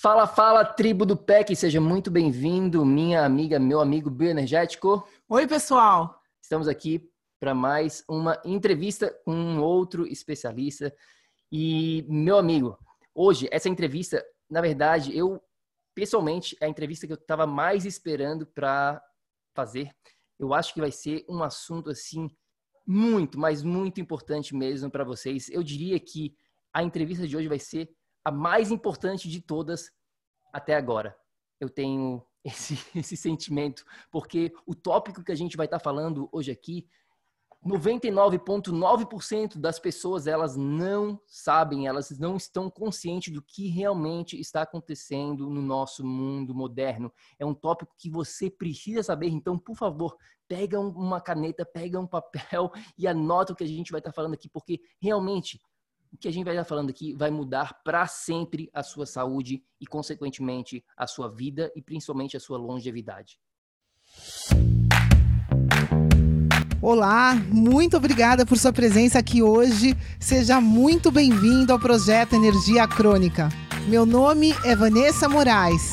Fala, fala, tribo do PEC, seja muito bem-vindo, minha amiga, meu amigo bioenergético. Oi, pessoal! Estamos aqui para mais uma entrevista com um outro especialista. E, meu amigo, hoje, essa entrevista, na verdade, eu, pessoalmente, é a entrevista que eu estava mais esperando para fazer. Eu acho que vai ser um assunto, assim, muito, mas muito importante mesmo para vocês. Eu diria que a entrevista de hoje vai ser a mais importante de todas até agora. Eu tenho esse, esse sentimento, porque o tópico que a gente vai estar tá falando hoje aqui 99,9% das pessoas elas não sabem, elas não estão conscientes do que realmente está acontecendo no nosso mundo moderno. É um tópico que você precisa saber, então, por favor, pega uma caneta, pega um papel e anota o que a gente vai estar falando aqui, porque realmente o que a gente vai estar falando aqui vai mudar para sempre a sua saúde e, consequentemente, a sua vida e principalmente a sua longevidade. Olá, muito obrigada por sua presença aqui hoje. Seja muito bem-vindo ao projeto Energia Crônica. Meu nome é Vanessa Moraes.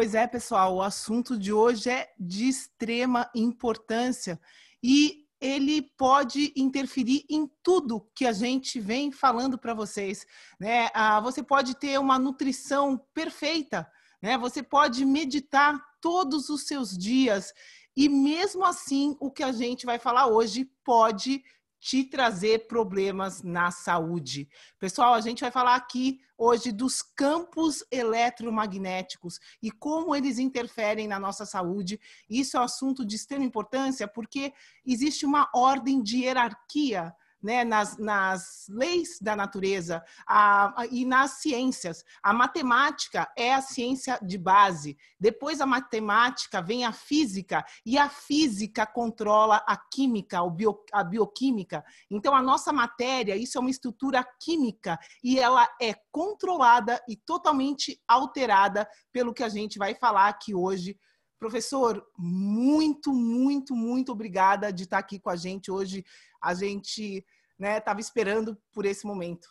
Pois é, pessoal, o assunto de hoje é de extrema importância e ele pode interferir em tudo que a gente vem falando para vocês. Né? Ah, você pode ter uma nutrição perfeita, né? você pode meditar todos os seus dias, e mesmo assim, o que a gente vai falar hoje pode te trazer problemas na saúde. Pessoal, a gente vai falar aqui hoje dos campos eletromagnéticos e como eles interferem na nossa saúde. Isso é um assunto de extrema importância porque existe uma ordem de hierarquia né, nas, nas leis da natureza a, a, e nas ciências. A matemática é a ciência de base. Depois da matemática vem a física e a física controla a química, bio, a bioquímica. Então a nossa matéria, isso é uma estrutura química e ela é controlada e totalmente alterada pelo que a gente vai falar aqui hoje Professor, muito, muito, muito obrigada de estar aqui com a gente hoje. A gente estava né, esperando por esse momento.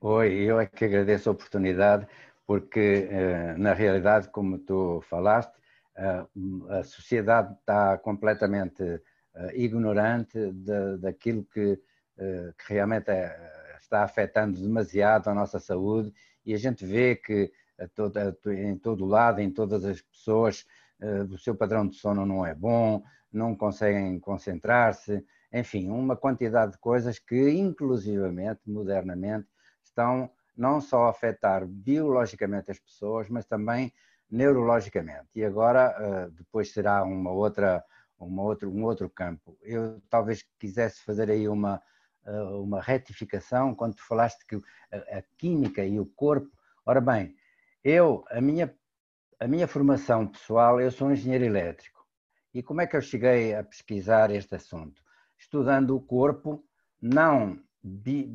Oi, eu é que agradeço a oportunidade, porque eh, na realidade, como tu falaste, eh, a sociedade está completamente eh, ignorante daquilo que, que realmente é, está afetando demasiado a nossa saúde e a gente vê que em todo lado, em todas as pessoas, o seu padrão de sono não é bom, não conseguem concentrar-se, enfim, uma quantidade de coisas que, inclusivamente, modernamente, estão não só a afetar biologicamente as pessoas, mas também neurologicamente. E agora, eh, depois será uma outra, uma outro, um outro campo. Eu talvez quisesse fazer aí uma, eh, uma retificação quando tu falaste que a química e o corpo. Ora bem, eu, a minha, a minha formação pessoal, eu sou engenheiro elétrico. E como é que eu cheguei a pesquisar este assunto? Estudando o corpo, não de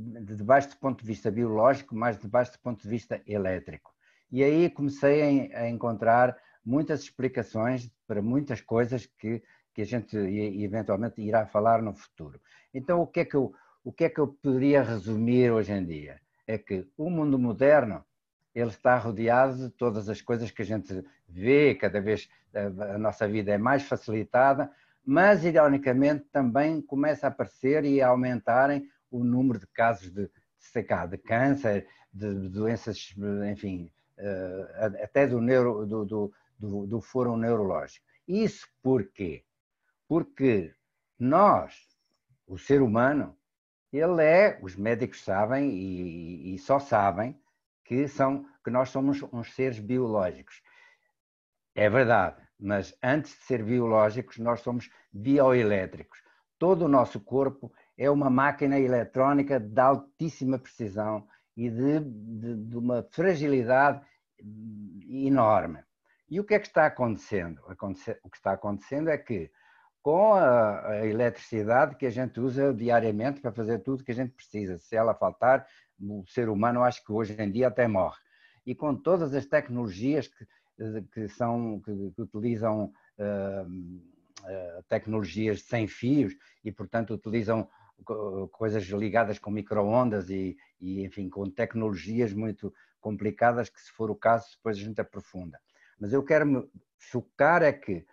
baixo do ponto de vista biológico, mas de baixo do ponto de vista elétrico. E aí comecei a encontrar muitas explicações para muitas coisas que, que a gente eventualmente irá falar no futuro. Então, o que, é que eu, o que é que eu poderia resumir hoje em dia? É que o mundo moderno ele está rodeado de todas as coisas que a gente vê, cada vez a nossa vida é mais facilitada, mas ironicamente também começa a aparecer e a aumentarem o número de casos de, de, de câncer, de, doenças, enfim, uh, até do, neuro, do, do, do, do foro neurológico. Isso por quê? Porque nós, o ser humano, ele é, os médicos sabem e, e só sabem que, são, que nós somos uns seres biológicos. É verdade, mas antes de ser biológicos, nós somos bioelétricos. Todo o nosso corpo é uma máquina eletrónica de altíssima precisão e de, de, de uma fragilidade enorme. E o que é que está acontecendo? O que está acontecendo é que, com a, a eletricidade que a gente usa diariamente para fazer tudo que a gente precisa, se ela faltar, o ser humano acho que hoje em dia até morre. E com todas as tecnologias que, que, são, que, que utilizam uh, uh, tecnologias sem fios e, portanto, utilizam coisas ligadas com microondas e, e, enfim, com tecnologias muito complicadas que, se for o caso, depois a gente aprofunda. Mas eu quero me focar é que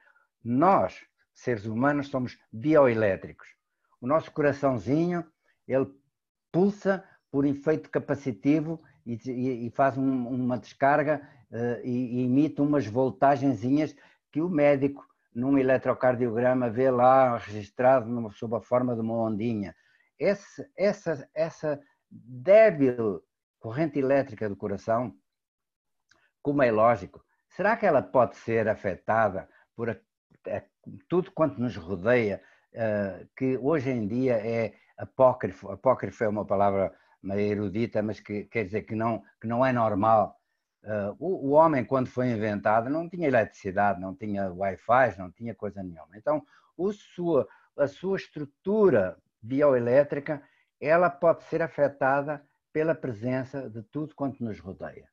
nós, seres humanos, somos bioelétricos. O nosso coraçãozinho, ele pulsa por efeito capacitivo e, e, e faz um, uma descarga uh, e, e, emite umas voltagenzinhas que o médico, num eletrocardiograma, vê lá registrado numa, sob a forma de uma ondinha. Esse, essa, essa débil corrente elétrica do coração, como é lógico, será que ela pode ser afetada por a, a, tudo quanto nos rodeia, uh, que hoje em dia é apócrifo? Apócrifo é uma palavra meio erudita, mas que quer dizer que não, que não é normal. Uh, o, o, homem, quando foi inventado, não tinha eletricidade, não tinha Wi-Fi, não tinha coisa nenhuma. Então, sua, a sua estrutura bioelétrica, ela pode ser afetada pela presença de tudo quanto nos rodeia.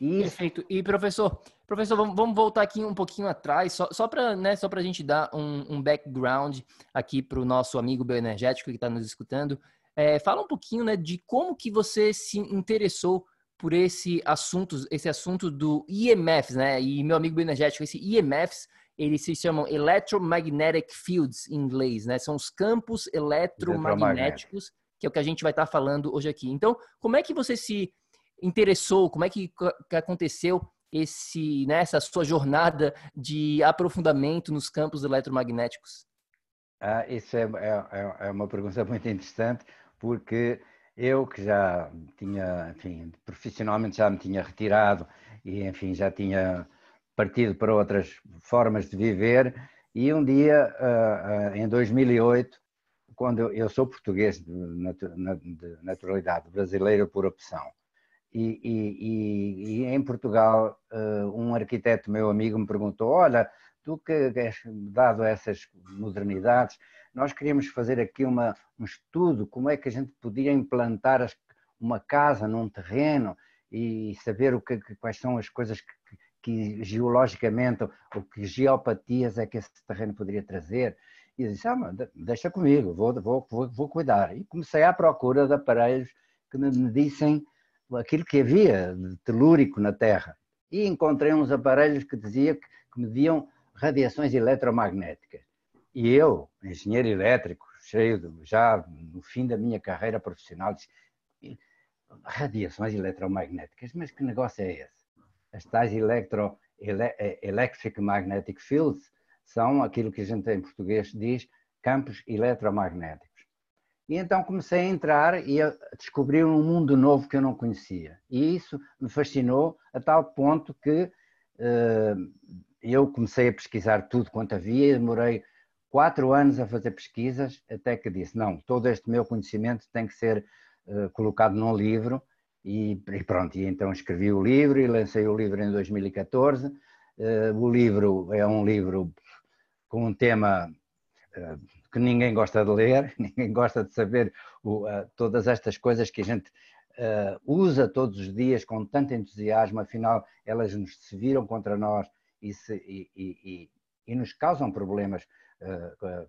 Isso... Perfeito. E professor, professor, vamos, voltar aqui um pouquinho atrás, só, só para né, só a gente dar um, um background aqui para o nosso amigo bioenergético que está nos escutando. É, fala um pouquinho né, de como que você se interessou por esse assunto, esse assunto do IMFs, né? E meu amigo bioenergético, esse IMFs, eles se chamam Electromagnetic Fields em inglês, né? São os campos eletromagnéticos, que é o que a gente vai estar falando hoje aqui. Então, como é que você se interessou? Como é que, que aconteceu esse, né, essa sua jornada de aprofundamento nos campos eletromagnéticos? Ah, isso é, é, é uma pergunta muito interessante, porque eu que já tinha, enfim, profissionalmente já me tinha retirado e, enfim, já tinha partido para outras formas de viver e um dia, ah, ah, em 2008, quando eu sou português de naturalidade brasileira por opção, e, e, e, em Portugal ah, um arquiteto meu amigo me perguntou, olha, tu que és dado essas modernidades, nós queríamos fazer aqui uma, um estudo, como é que a gente podia implantar as, uma casa num terreno e saber o que, quais são as coisas que, que geologicamente ou que geopatias é que esse terreno poderia trazer. E disse, ah, deixa comigo, vou, vou, vou, vou cuidar. E comecei à procura de aparelhos que me dissem aquilo que havia de telúrico na Terra. E encontrei uns aparelhos que diziam que, que mediam radiações eletromagnéticas. E eu, engenheiro elétrico, cheio já no fim da minha carreira profissional, disse, radiações eletromagnéticas, mas que negócio é esse? As tais electro, ele, eh, electric magnetic fields são aquilo que a gente em português diz campos eletromagnéticos. E então comecei a entrar e a descobrir um mundo novo que eu não conhecia. E isso me fascinou a tal ponto que uh, eu comecei a pesquisar tudo quanto havia e demorei quatro anos a fazer pesquisas, até que disse, não, todo este meu conhecimento tem que ser uh, colocado num livro, e, e, pronto, e então escrevi o livro e lancei o livro em 2014. Uh, eh, o livro é um livro com um tema uh, que ninguém gosta de ler, ninguém gosta de saber o, todas estas coisas que a gente usa todos os dias com tanto entusiasmo, afinal elas nos se viram contra nós e, se, e, e, e nos causam problemas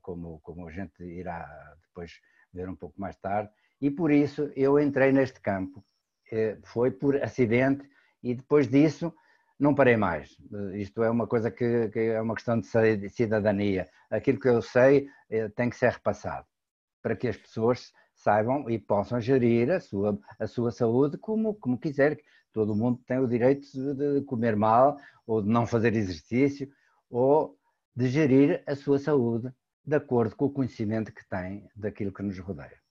como, como a gente irá depois ver um pouco mais tarde, e por isso eu entrei neste campo. Eh, foi por acidente, e depois disso não parei mais. Isto é uma coisa que, que é uma questão de cidadania. Aquilo que eu sei eh, tem que ser repassado para que as pessoas saibam e possam gerir a sua, a sua saúde como, como quiser. Todo mundo tem o direito de comer mal, ou de não fazer exercício, ou de gerir a sua saúde de acordo com o conhecimento que tem daquilo que nos rodeia.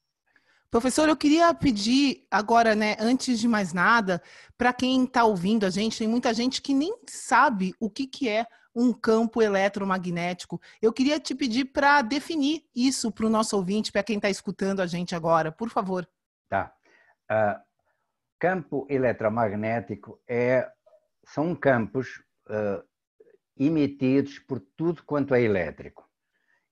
Professor, eu queria pedir agora, né, antes de mais nada, para quem está ouvindo a gente, tem muita gente que nem sabe o que, que é um campo eletromagnético. Eu queria te pedir para definir isso para o nosso ouvinte, para quem está escutando a gente agora, por favor. Tá. Uh, campo eletromagnético é, são campos uh, emitidos por tudo quanto é elétrico.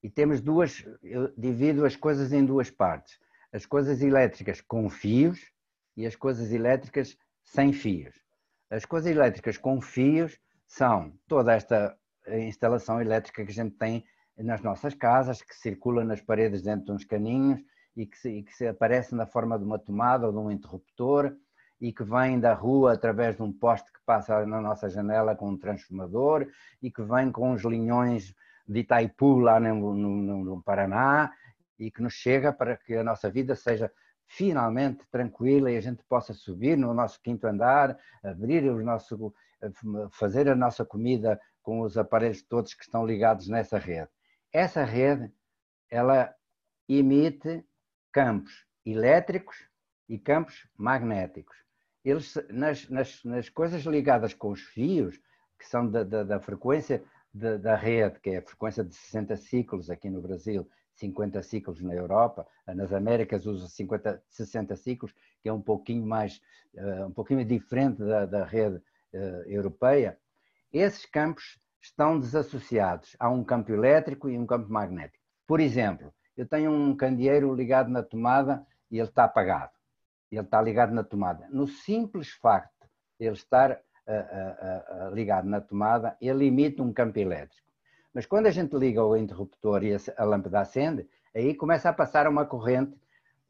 E temos duas, eu divido as coisas em duas partes as coisas elétricas com fios e as coisas elétricas sem fios. As coisas elétricas com fios são toda esta instalação elétrica que a gente tem nas nossas casas, que circula nas paredes dentro de uns caninhos e que, se, e que se aparece na forma de uma tomada ou de um interruptor e que vem da rua através de um poste que passa na nossa janela com um transformador e que vem com os linhões de Itaipu lá no, no, no Paraná e que nos chega para que a nossa vida seja finalmente tranquila e a gente possa subir no nosso quinto andar, abrir o nosso, fazer a nossa comida com os aparelhos todos que estão ligados nessa rede. Essa rede, ela emite campos elétricos e campos magnéticos. Eles, nas, nas, nas coisas ligadas com os fios, que são da, da, da frequência da, da rede, que é a frequência de 60 ciclos aqui no Brasil, 50 ciclos na Europa, nas Américas usa 50, 60 ciclos, que é um pouquinho mais, eh, um pouquinho diferente da, da rede eh, europeia. Esses campos estão desassociados. Há um campo elétrico e um campo magnético. Por exemplo, eu tenho um candeeiro ligado na tomada e ele está apagado. Ele está ligado na tomada. No simples facto de ele estar uh, uh, uh, ligado na tomada, ele emite um campo elétrico. Mas quando a gente liga o interruptor e a lâmpada acende, aí começa a passar uma corrente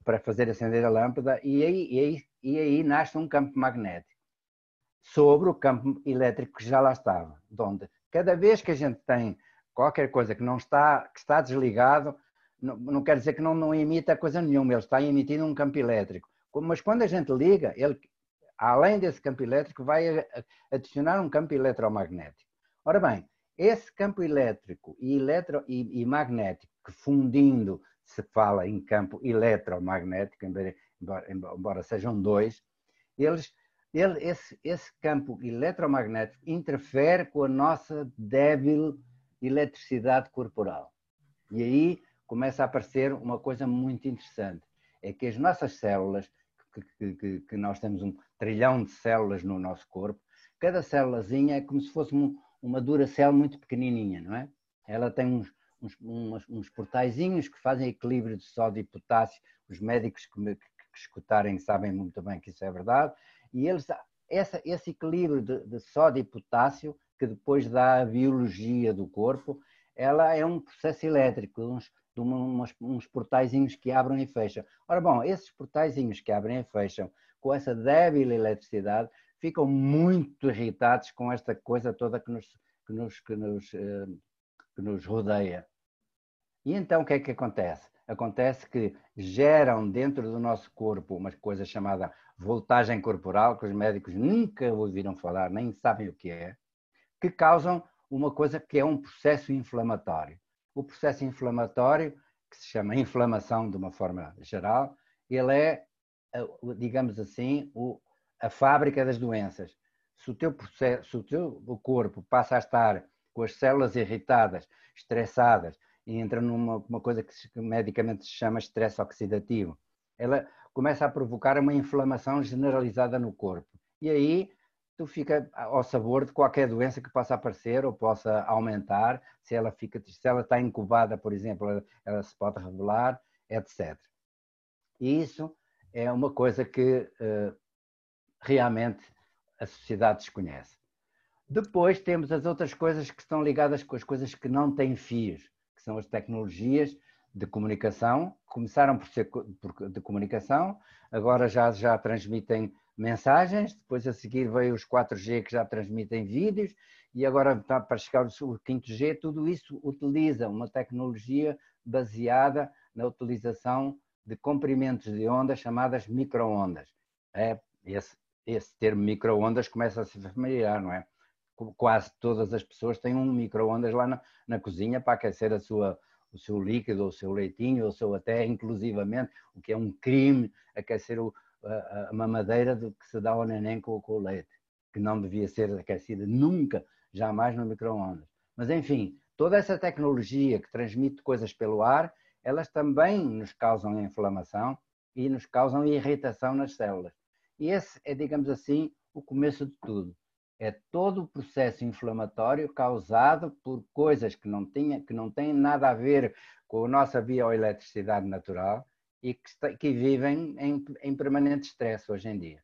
para fazer acender a lâmpada e aí, e aí, e aí nasce um campo magnético sobre o campo elétrico que já lá estava. Onde cada vez que a gente tem qualquer coisa que não está, que está desligado, não, não quer dizer que não, não emita coisa nenhuma, ele está emitindo um campo elétrico. Mas quando a gente liga, ele, além desse campo elétrico, vai adicionar um campo eletromagnético. Ora bem, esse campo elétrico e, eletro, e, e magnético, que fundindo se fala em campo eletromagnético, embora, embora sejam dois, eles, ele, esse, esse campo eletromagnético interfere com a nossa débil eletricidade corporal. E aí começa a aparecer uma coisa muito interessante, é que as nossas células, que, que, que nós temos um trilhão de células no nosso corpo, cada célulazinha é como se fosse um, uma Duracell muito pequenininha, não é? Ela tem uns, uns, uns, uns portaizinhos que fazem equilíbrio de sódio e potássio. Os médicos que, me, que, que escutarem sabem muito bem que isso é verdade. E eles, essa, esse equilíbrio de, de sódio e potássio, que depois dá a biologia do corpo, ela é um processo elétrico, uns, umas, uns portaizinhos que abrem e fecham. Ora bom, esses portaizinhos que abrem e fecham, com essa débil eletricidade, ficam muito irritados com esta coisa toda que nos, que nos, que nos, eh, que nos rodeia. E então o que é que acontece? Acontece que geram dentro do nosso corpo uma coisa chamada voltagem corporal, que os médicos nunca ouviram falar, nem sabem o que é, que causam uma coisa que é um processo inflamatório. O processo inflamatório, que se chama inflamação de uma forma geral, ele é, eh, digamos assim, o, a fábrica das doenças. Se o teu, processo, se o teu corpo passa a estar com as células irritadas, estressadas, e entra numa uma coisa que medicamente se chama estresse oxidativo, ela começa a provocar uma inflamação generalizada no corpo. E aí tu fica ao sabor de qualquer doença que possa aparecer ou possa aumentar, se ela, fica, se ela está incubada, por exemplo, ela, ela se pode revelar, etc. E isso é uma coisa que uh, realmente a sociedade desconhece. Depois temos as outras coisas que estão ligadas com as coisas que não têm fios, que são as tecnologias de comunicação, começaram por ser de comunicação, agora já, já transmitem mensagens, depois a seguir veio os 4G que já transmitem vídeos, e agora está para chegar o 5G, tudo isso utiliza uma tecnologia baseada na utilização de comprimentos de ondas chamadas microondas. É, esse, esse termo microondas começa a se familiar, não é? Quase todas as pessoas têm um microondas lá na, na cozinha para aquecer a sua, o seu líquido, o seu leitinho, ou seu até inclusivamente, o que é um crime, aquecer o, a, mamadeira do que se dá ao neném com, com o leite, que não devia ser aquecida nunca, jamais no microondas. Mas enfim, toda essa tecnologia que transmite coisas pelo ar, elas também nos causam inflamação e nos causam irritação nas células. E esse é, digamos assim, o começo de tudo. É todo o processo inflamatório causado por coisas que não, tinha, que não têm nada a ver com a nossa bioeletricidade natural e que, está, que vivem em, em permanente estresse hoje em dia.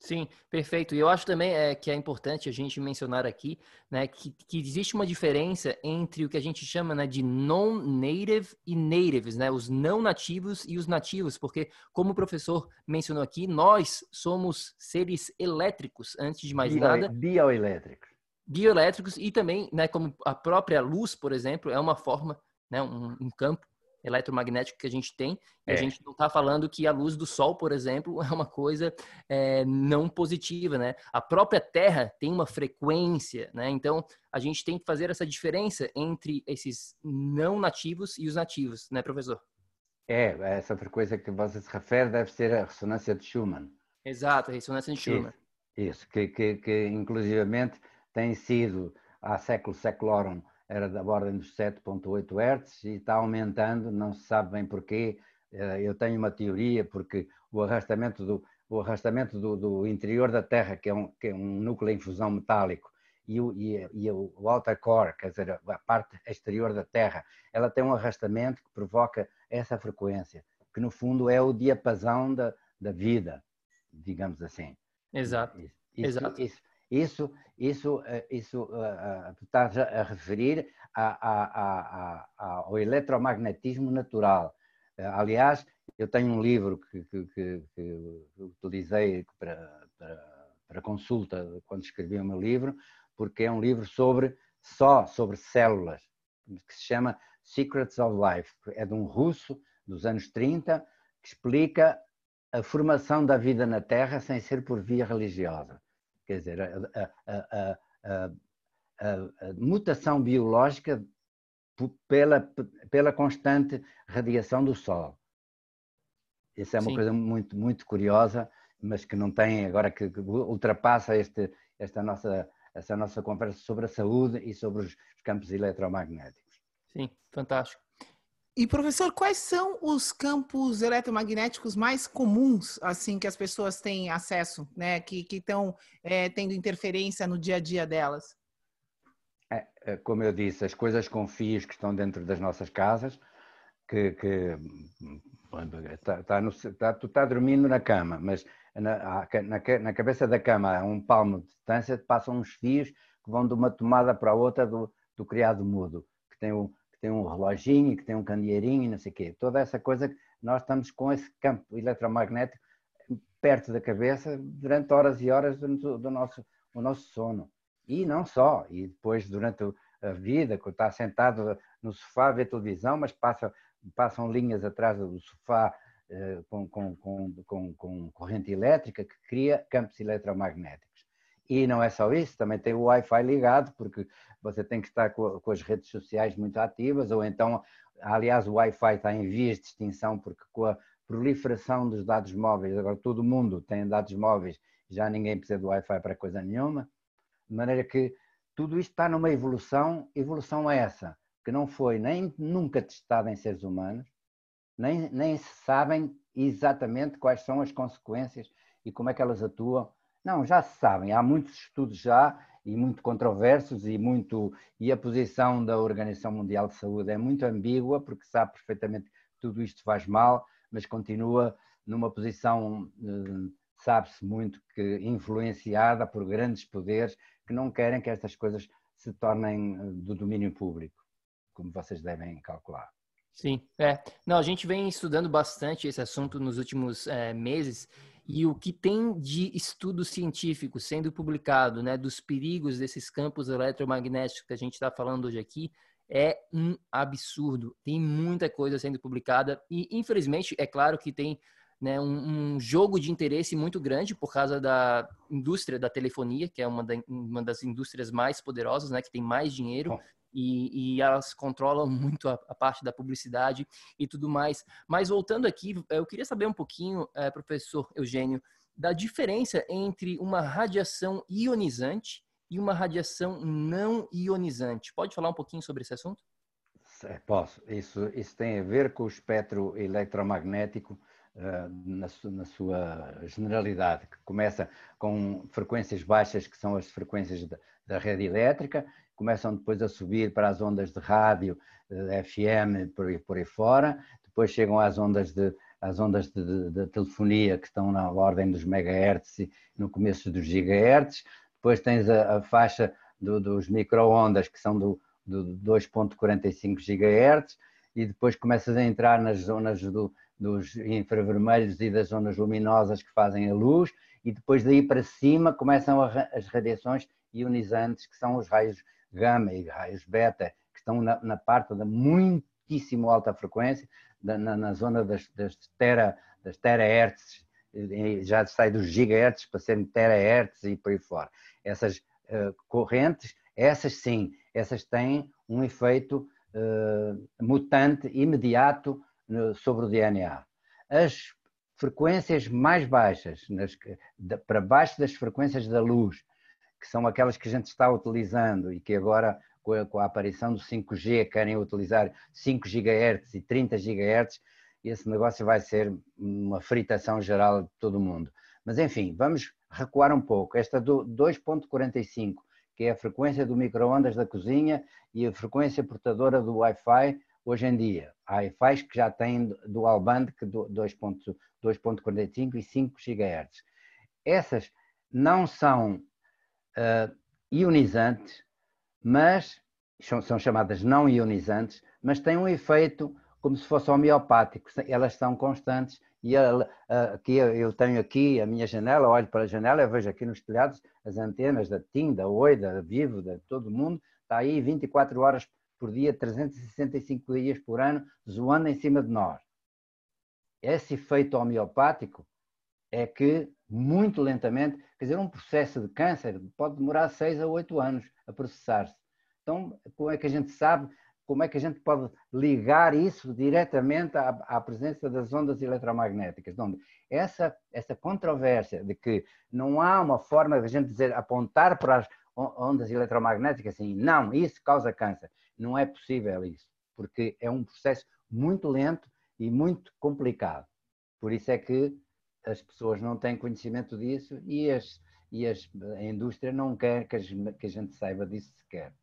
Sim, perfeito. E eu acho também é, que é importante a gente mencionar aqui né, que, que existe uma diferença entre o que a gente chama né, de non-native e natives, né, os não nativos e os nativos, porque, como o professor mencionou aqui, nós somos seres elétricos, antes de mais Bio, nada. Bioelétricos. Bioelétricos e também, né, como a própria luz, por exemplo, é uma forma, né, um, um campo eletromagnético que a gente tem. É. A gente não está falando que a luz do Sol, por exemplo, é uma coisa é, não positiva, né? A própria Terra tem uma frequência, né? Então, a gente tem que fazer essa diferença entre esses não nativos e os nativos, né, professor? É, essa frequência que você se refere deve ser a ressonância de Schumann. Exato, a ressonância de Schumann. Isso, isso que, que, que inclusivamente tem sido há século séculorum era da ordem dos 7.8 Hz e está aumentando, não se sabe bem porquê. Eh, eu tenho uma teoria, porque o arrastamento do, o arrastamento do, do interior da Terra, que é, um, que é um núcleo em fusão metálico, e o, e, e o outer core, quer dizer, a parte exterior da Terra, ela tem um arrastamento que provoca essa frequência, que no fundo é o diapasão da, da vida, digamos assim. Exato. Isso, Exato. Isso, isso, isso, eh, isso uh, estás a referir a, a, a, ao eletromagnetismo natural. Aliás, eu tenho um livro que, que, que, que utilizei para, para, para, consulta quando escrevi o meu livro, porque é um livro sobre só sobre células, que se chama Secrets of Life. É de um russo dos anos 30 que explica a formação da vida na Terra sem ser por via religiosa. Quer dizer, a, a, a, a mutação biológica pela, pela constante radiação do Sol. Isso é uma Sim. coisa muito, muito curiosa, mas que não tem agora que, que ultrapassa este, esta nossa, essa nossa conversa sobre a saúde e sobre os campos eletromagnéticos. Sim, fantástico. E professor, quais são os campos eletromagnéticos mais comuns, assim, que as pessoas têm acesso, né, que estão é, tendo interferência no dia a dia delas? É, é, como eu disse, as coisas com fios que estão dentro das nossas casas, que, que tá, tá no, tá, tu está dormindo na cama, mas na, na, na, cabeça da cama, a um palmo de distância, passam uns fios que vão de uma tomada para a outra do, do criado mudo, que tem o que tem um reloginho, que tem um candeeirinho não sei o quê. Toda essa coisa, nós estamos com esse campo eletromagnético perto da cabeça durante horas e horas do, do nosso, o nosso sono. E não só, e depois durante a vida, quando está sentado no sofá ver televisão, mas passa, passam linhas atrás do sofá eh, com, com, com, com, corrente elétrica que cria campos eletromagnéticos. E não é só isso, também tem o Wi-Fi ligado, porque você tem que estar com, as redes sociais muito ativas, ou então, aliás, o Wi-Fi está em vias de extinção, porque com a proliferação dos dados móveis, agora todo mundo tem dados móveis, já ninguém precisa do Wi-Fi para coisa nenhuma, de maneira que tudo isto está numa evolução, evolução é essa, que não foi nem nunca testada em seres humanos, nem, nem se sabem exatamente quais são as consequências e como é que elas atuam não, já se sabem, há muitos estudos já e muito controversos e muito e a posição da Organização Mundial de Saúde é muito ambígua porque sabe perfeitamente que tudo isto faz mal, mas continua numa posição eh, sabe-se muito que influenciada por grandes poderes que não querem que estas coisas se tornem eh, do domínio público, como vocês devem calcular. Sim, é. Não, a gente vem estudando bastante esse assunto nos últimos é, meses E o que tem de estudo científico sendo publicado, né, dos perigos desses campos eletromagnéticos que a gente está falando hoje aqui, é um absurdo. Tem muita coisa sendo publicada e, infelizmente, é claro que tem né, um, um, jogo de interesse muito grande por causa da indústria da telefonia, que é uma, da, uma das indústrias mais poderosas, né, que tem mais dinheiro. E, e, elas controlam muito a, a, parte da publicidade e tudo mais. Mas voltando aqui, eu queria saber um pouquinho, é, professor Eugênio, da diferença entre uma radiação ionizante e uma radiação não ionizante. Pode falar um pouquinho sobre esse assunto? Posso. Isso, isso tem a ver com o espectro eletromagnético uh, na, su, na, sua generalidade, que começa com frequências baixas, que são as frequências da, rede elétrica, começam depois a subir para as ondas de rádio, eh, FM, por aí, por aí fora, depois chegam às ondas de às ondas de, de, de, telefonia que estão na ordem dos megahertz e no começo dos gigahertz, depois tens a, a faixa do, dos microondas, que são do, do 2.45 GHz, e depois começas a entrar nas zonas do, dos infravermelhos e das zonas luminosas que fazem a luz, e depois daí para cima começam a, as radiações ionizantes, que são os raios gama e raios beta, que estão na, na parte da muitíssimo alta frequência, da, na, na, zona das, das, tera, das terahertz, já sai dos gigahertz para serem terahertz e por aí fora essas uh, correntes, essas sim, essas têm um efeito uh, mutante imediato no, sobre o DNA. As frequências mais baixas, nas, de, para baixo das frequências da luz, que são aquelas que a gente está utilizando e que agora, com a, com a aparição do 5G, querem utilizar 5 GHz e 30 GHz, esse negócio vai ser uma fritação geral de todo mundo. Mas enfim, vamos recuar um pouco. Esta do 2.45, que é a frequência do microondas da cozinha e a frequência portadora do Wi-Fi hoje em dia. Há Wi-Fi que já têm dual band, que 2.45 e 5 GHz. Essas não são uh, ionizantes, mas são, são chamadas não ionizantes, mas têm um efeito como se fosse homeopático. Elas são constantes e aqui eu tenho aqui a minha janela, olho para a janela, eu vejo aqui nos telhados as antenas da TIM, da Oi, da Vivo, de todo mundo, está aí 24 horas por dia, 365 dias por ano, zoando em cima de nós. Esse efeito homeopático é que, muito lentamente, quer dizer, um processo de câncer pode demorar 6 a 8 anos a processar-se. Então, como é que a gente sabe como é que a gente pode ligar isso diretamente à, à presença das ondas eletromagnéticas? Onde essa, essa controvérsia de que não há uma forma de a gente dizer, apontar para as ondas eletromagnéticas assim, não, isso causa câncer. Não é possível isso, porque é um processo muito lento e muito complicado. Por isso é que as pessoas não têm conhecimento disso e, as, e as, a indústria não quer que, as, que a gente saiba disso sequer.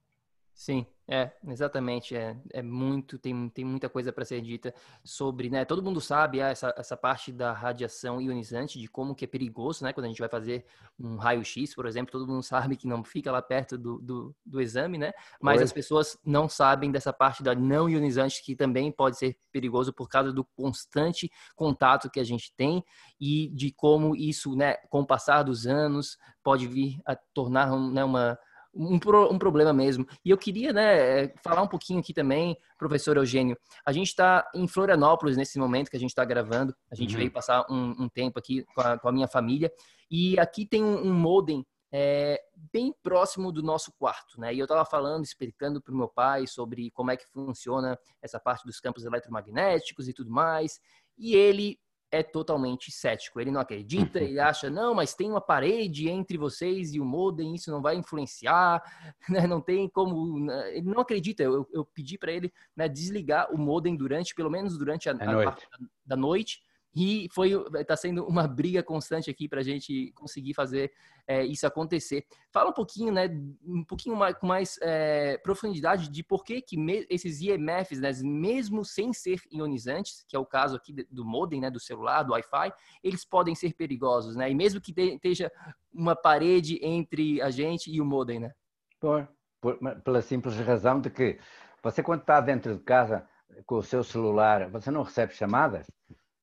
Sim, é, exatamente. É, é muito, tem, tem muita coisa para ser dita sobre, né? Todo mundo sabe ah, essa, essa parte da radiação ionizante, de como que é perigoso, né? Quando a gente vai fazer um raio-x, por exemplo, todo mundo sabe que não fica lá perto do, do, do exame, né? Mas Oi. as pessoas não sabem dessa parte da não ionizante, que também pode ser perigoso por causa do constante contato que a gente tem e de como isso, né, com o passar dos anos, pode vir a tornar né, uma um, pro, um problema mesmo. E eu queria né, é, falar um pouquinho aqui também, professor Eugênio. A gente está em Florianópolis nesse momento que a gente está gravando. A gente uhum. veio passar um, um, tempo aqui com a, com a, minha família. E aqui tem um, um modem é, bem próximo do nosso quarto, né? E eu estava falando, explicando para o meu pai sobre como é que funciona essa parte dos campos eletromagnéticos e tudo mais. E ele é totalmente cético. Ele não acredita, ele acha, não, mas tem uma parede entre vocês e o modem, isso não vai influenciar, né? não tem como. Né? Ele não acredita. Eu, eu pedi para ele né, desligar o modem durante, pelo menos durante a, a, a noite. da noite e foi está sendo uma briga constante aqui para a gente conseguir fazer é, isso acontecer. Fala um pouquinho, né, um pouquinho mais, com mais é, profundidade de por que, que esses IMFs, né, mesmo sem ser ionizantes, que é o caso aqui do modem, né, do celular, do Wi-Fi, eles podem ser perigosos, né? E mesmo que esteja uma parede entre a gente e o modem, né? Por, por, pela simples razão de que você quando está dentro de casa com o seu celular, você não recebe chamadas?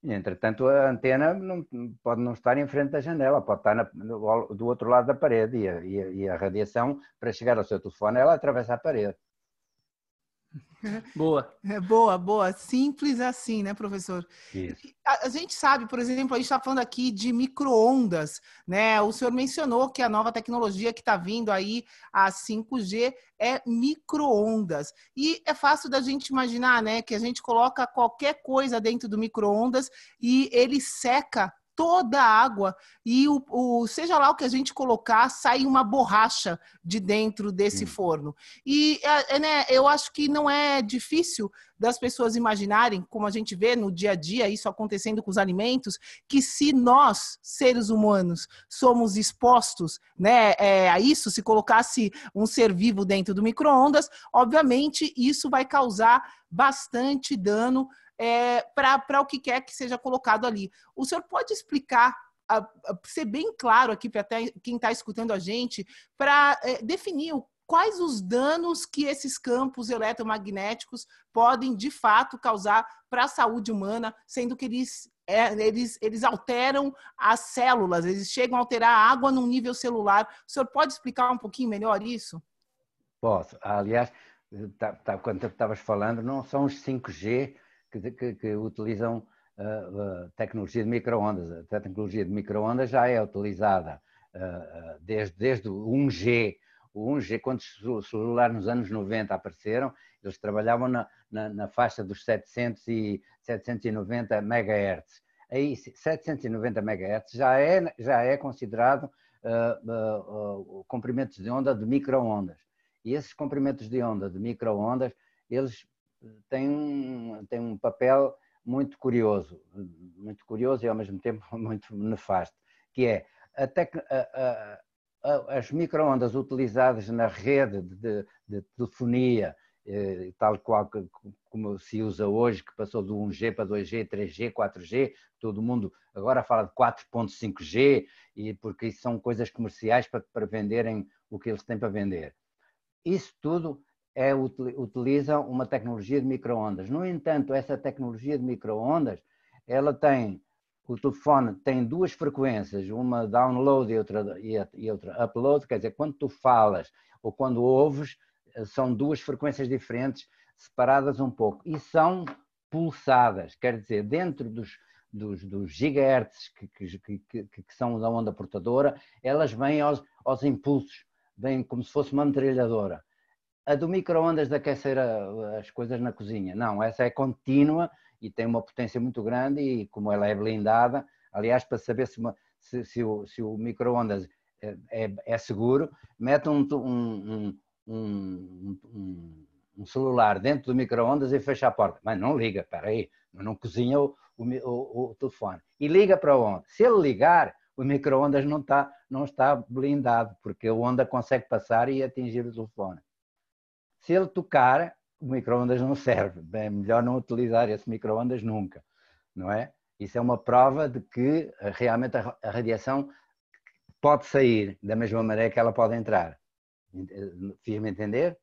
Entretanto, a antena não, pode não estar em frente da janela, pode estar na, do outro lado da parede e a, e a, e a radiação, para chegar ao seu telefone, ela atravessa a parede. Boa. É boa, boa. Simples assim, né, professor? A, a gente sabe, por exemplo, a gente está falando aqui de micro-ondas, né? O senhor mencionou que a nova tecnologia que está vindo aí, a 5G, é micro-ondas. E é fácil da gente imaginar, né, que a gente coloca qualquer coisa dentro do micro-ondas e ele seca toda a água e o, o, seja lá o que a gente colocar, sai uma borracha de dentro desse hum. forno. E é, é, né, eu acho que não é difícil das pessoas imaginarem, como a gente vê no dia a dia, isso acontecendo com os alimentos, que se nós, seres humanos, somos expostos né, é, a isso, se colocasse um ser vivo dentro do micro-ondas, obviamente isso vai causar bastante dano é, para o que quer que seja colocado ali. O senhor pode explicar, a, a, ser bem claro aqui para quem está escutando a gente, para é, definir o quais os danos que esses campos eletromagnéticos podem de fato causar para a saúde humana, sendo que eles, é, eles, eles alteram as células, eles chegam a alterar a água num nível celular. O senhor pode explicar um pouquinho melhor isso? Posso. Aliás, tá, tá, quando estavas falando, não são os 5G que, que, que utilizam uh, tecnologia de microondas. A tecnologia de microondas já é utilizada uh, desde, desde o 1G. O 1G, quando os celulares nos anos 90 apareceram, eles trabalhavam na, na, na faixa dos 700 e 790 MHz. Aí, 790 MHz já é, já é considerado comprimentos de onda de microondas. E esses comprimentos de onda de microondas, eles tem um, tem um papel muito curioso, muito curioso e ao mesmo tempo muito nefasto, que é a tec, a, a, as microondas utilizadas na rede de, de telefonia, eh, tal qual que, como se usa hoje, que passou do 1G para 2G, 3G, 4G, todo mundo agora fala de 4.5G, e porque isso são coisas comerciais para, para venderem o que eles têm para vender. Isso tudo é, utilizam uma tecnologia de microondas. No entanto, essa tecnologia de microondas, ela tem, o telefone tem duas frequências, uma download e outra, e outra upload, quer dizer, quando tu falas ou quando ouves, são duas frequências diferentes, separadas um pouco, e são pulsadas, quer dizer, dentro dos, dos, dos gigahertz que, que, que, que, são da onda portadora, elas vêm aos, aos impulsos, vêm como se fosse uma metralhadora a do micro-ondas de aquecer as coisas na cozinha. Não, essa é contínua e tem uma potência muito grande e como ela é blindada, aliás, para saber se, uma, se, se o, se o micro-ondas é, é, é, seguro, mete um, um, um, um, celular dentro do micro-ondas e fecha a porta. Mas não liga, espera aí, não cozinha o, o, o, telefone. E liga para onde? Se ele ligar, o micro-ondas não está, não está blindado, porque a onda consegue passar e atingir o telefone. Se ele tocar, o microondas não serve. É melhor não utilizar esse microondas nunca, não é? Isso é uma prova de que eh, realmente a radiação pode sair da mesma maneira que ela pode entrar. Fiz-me entender?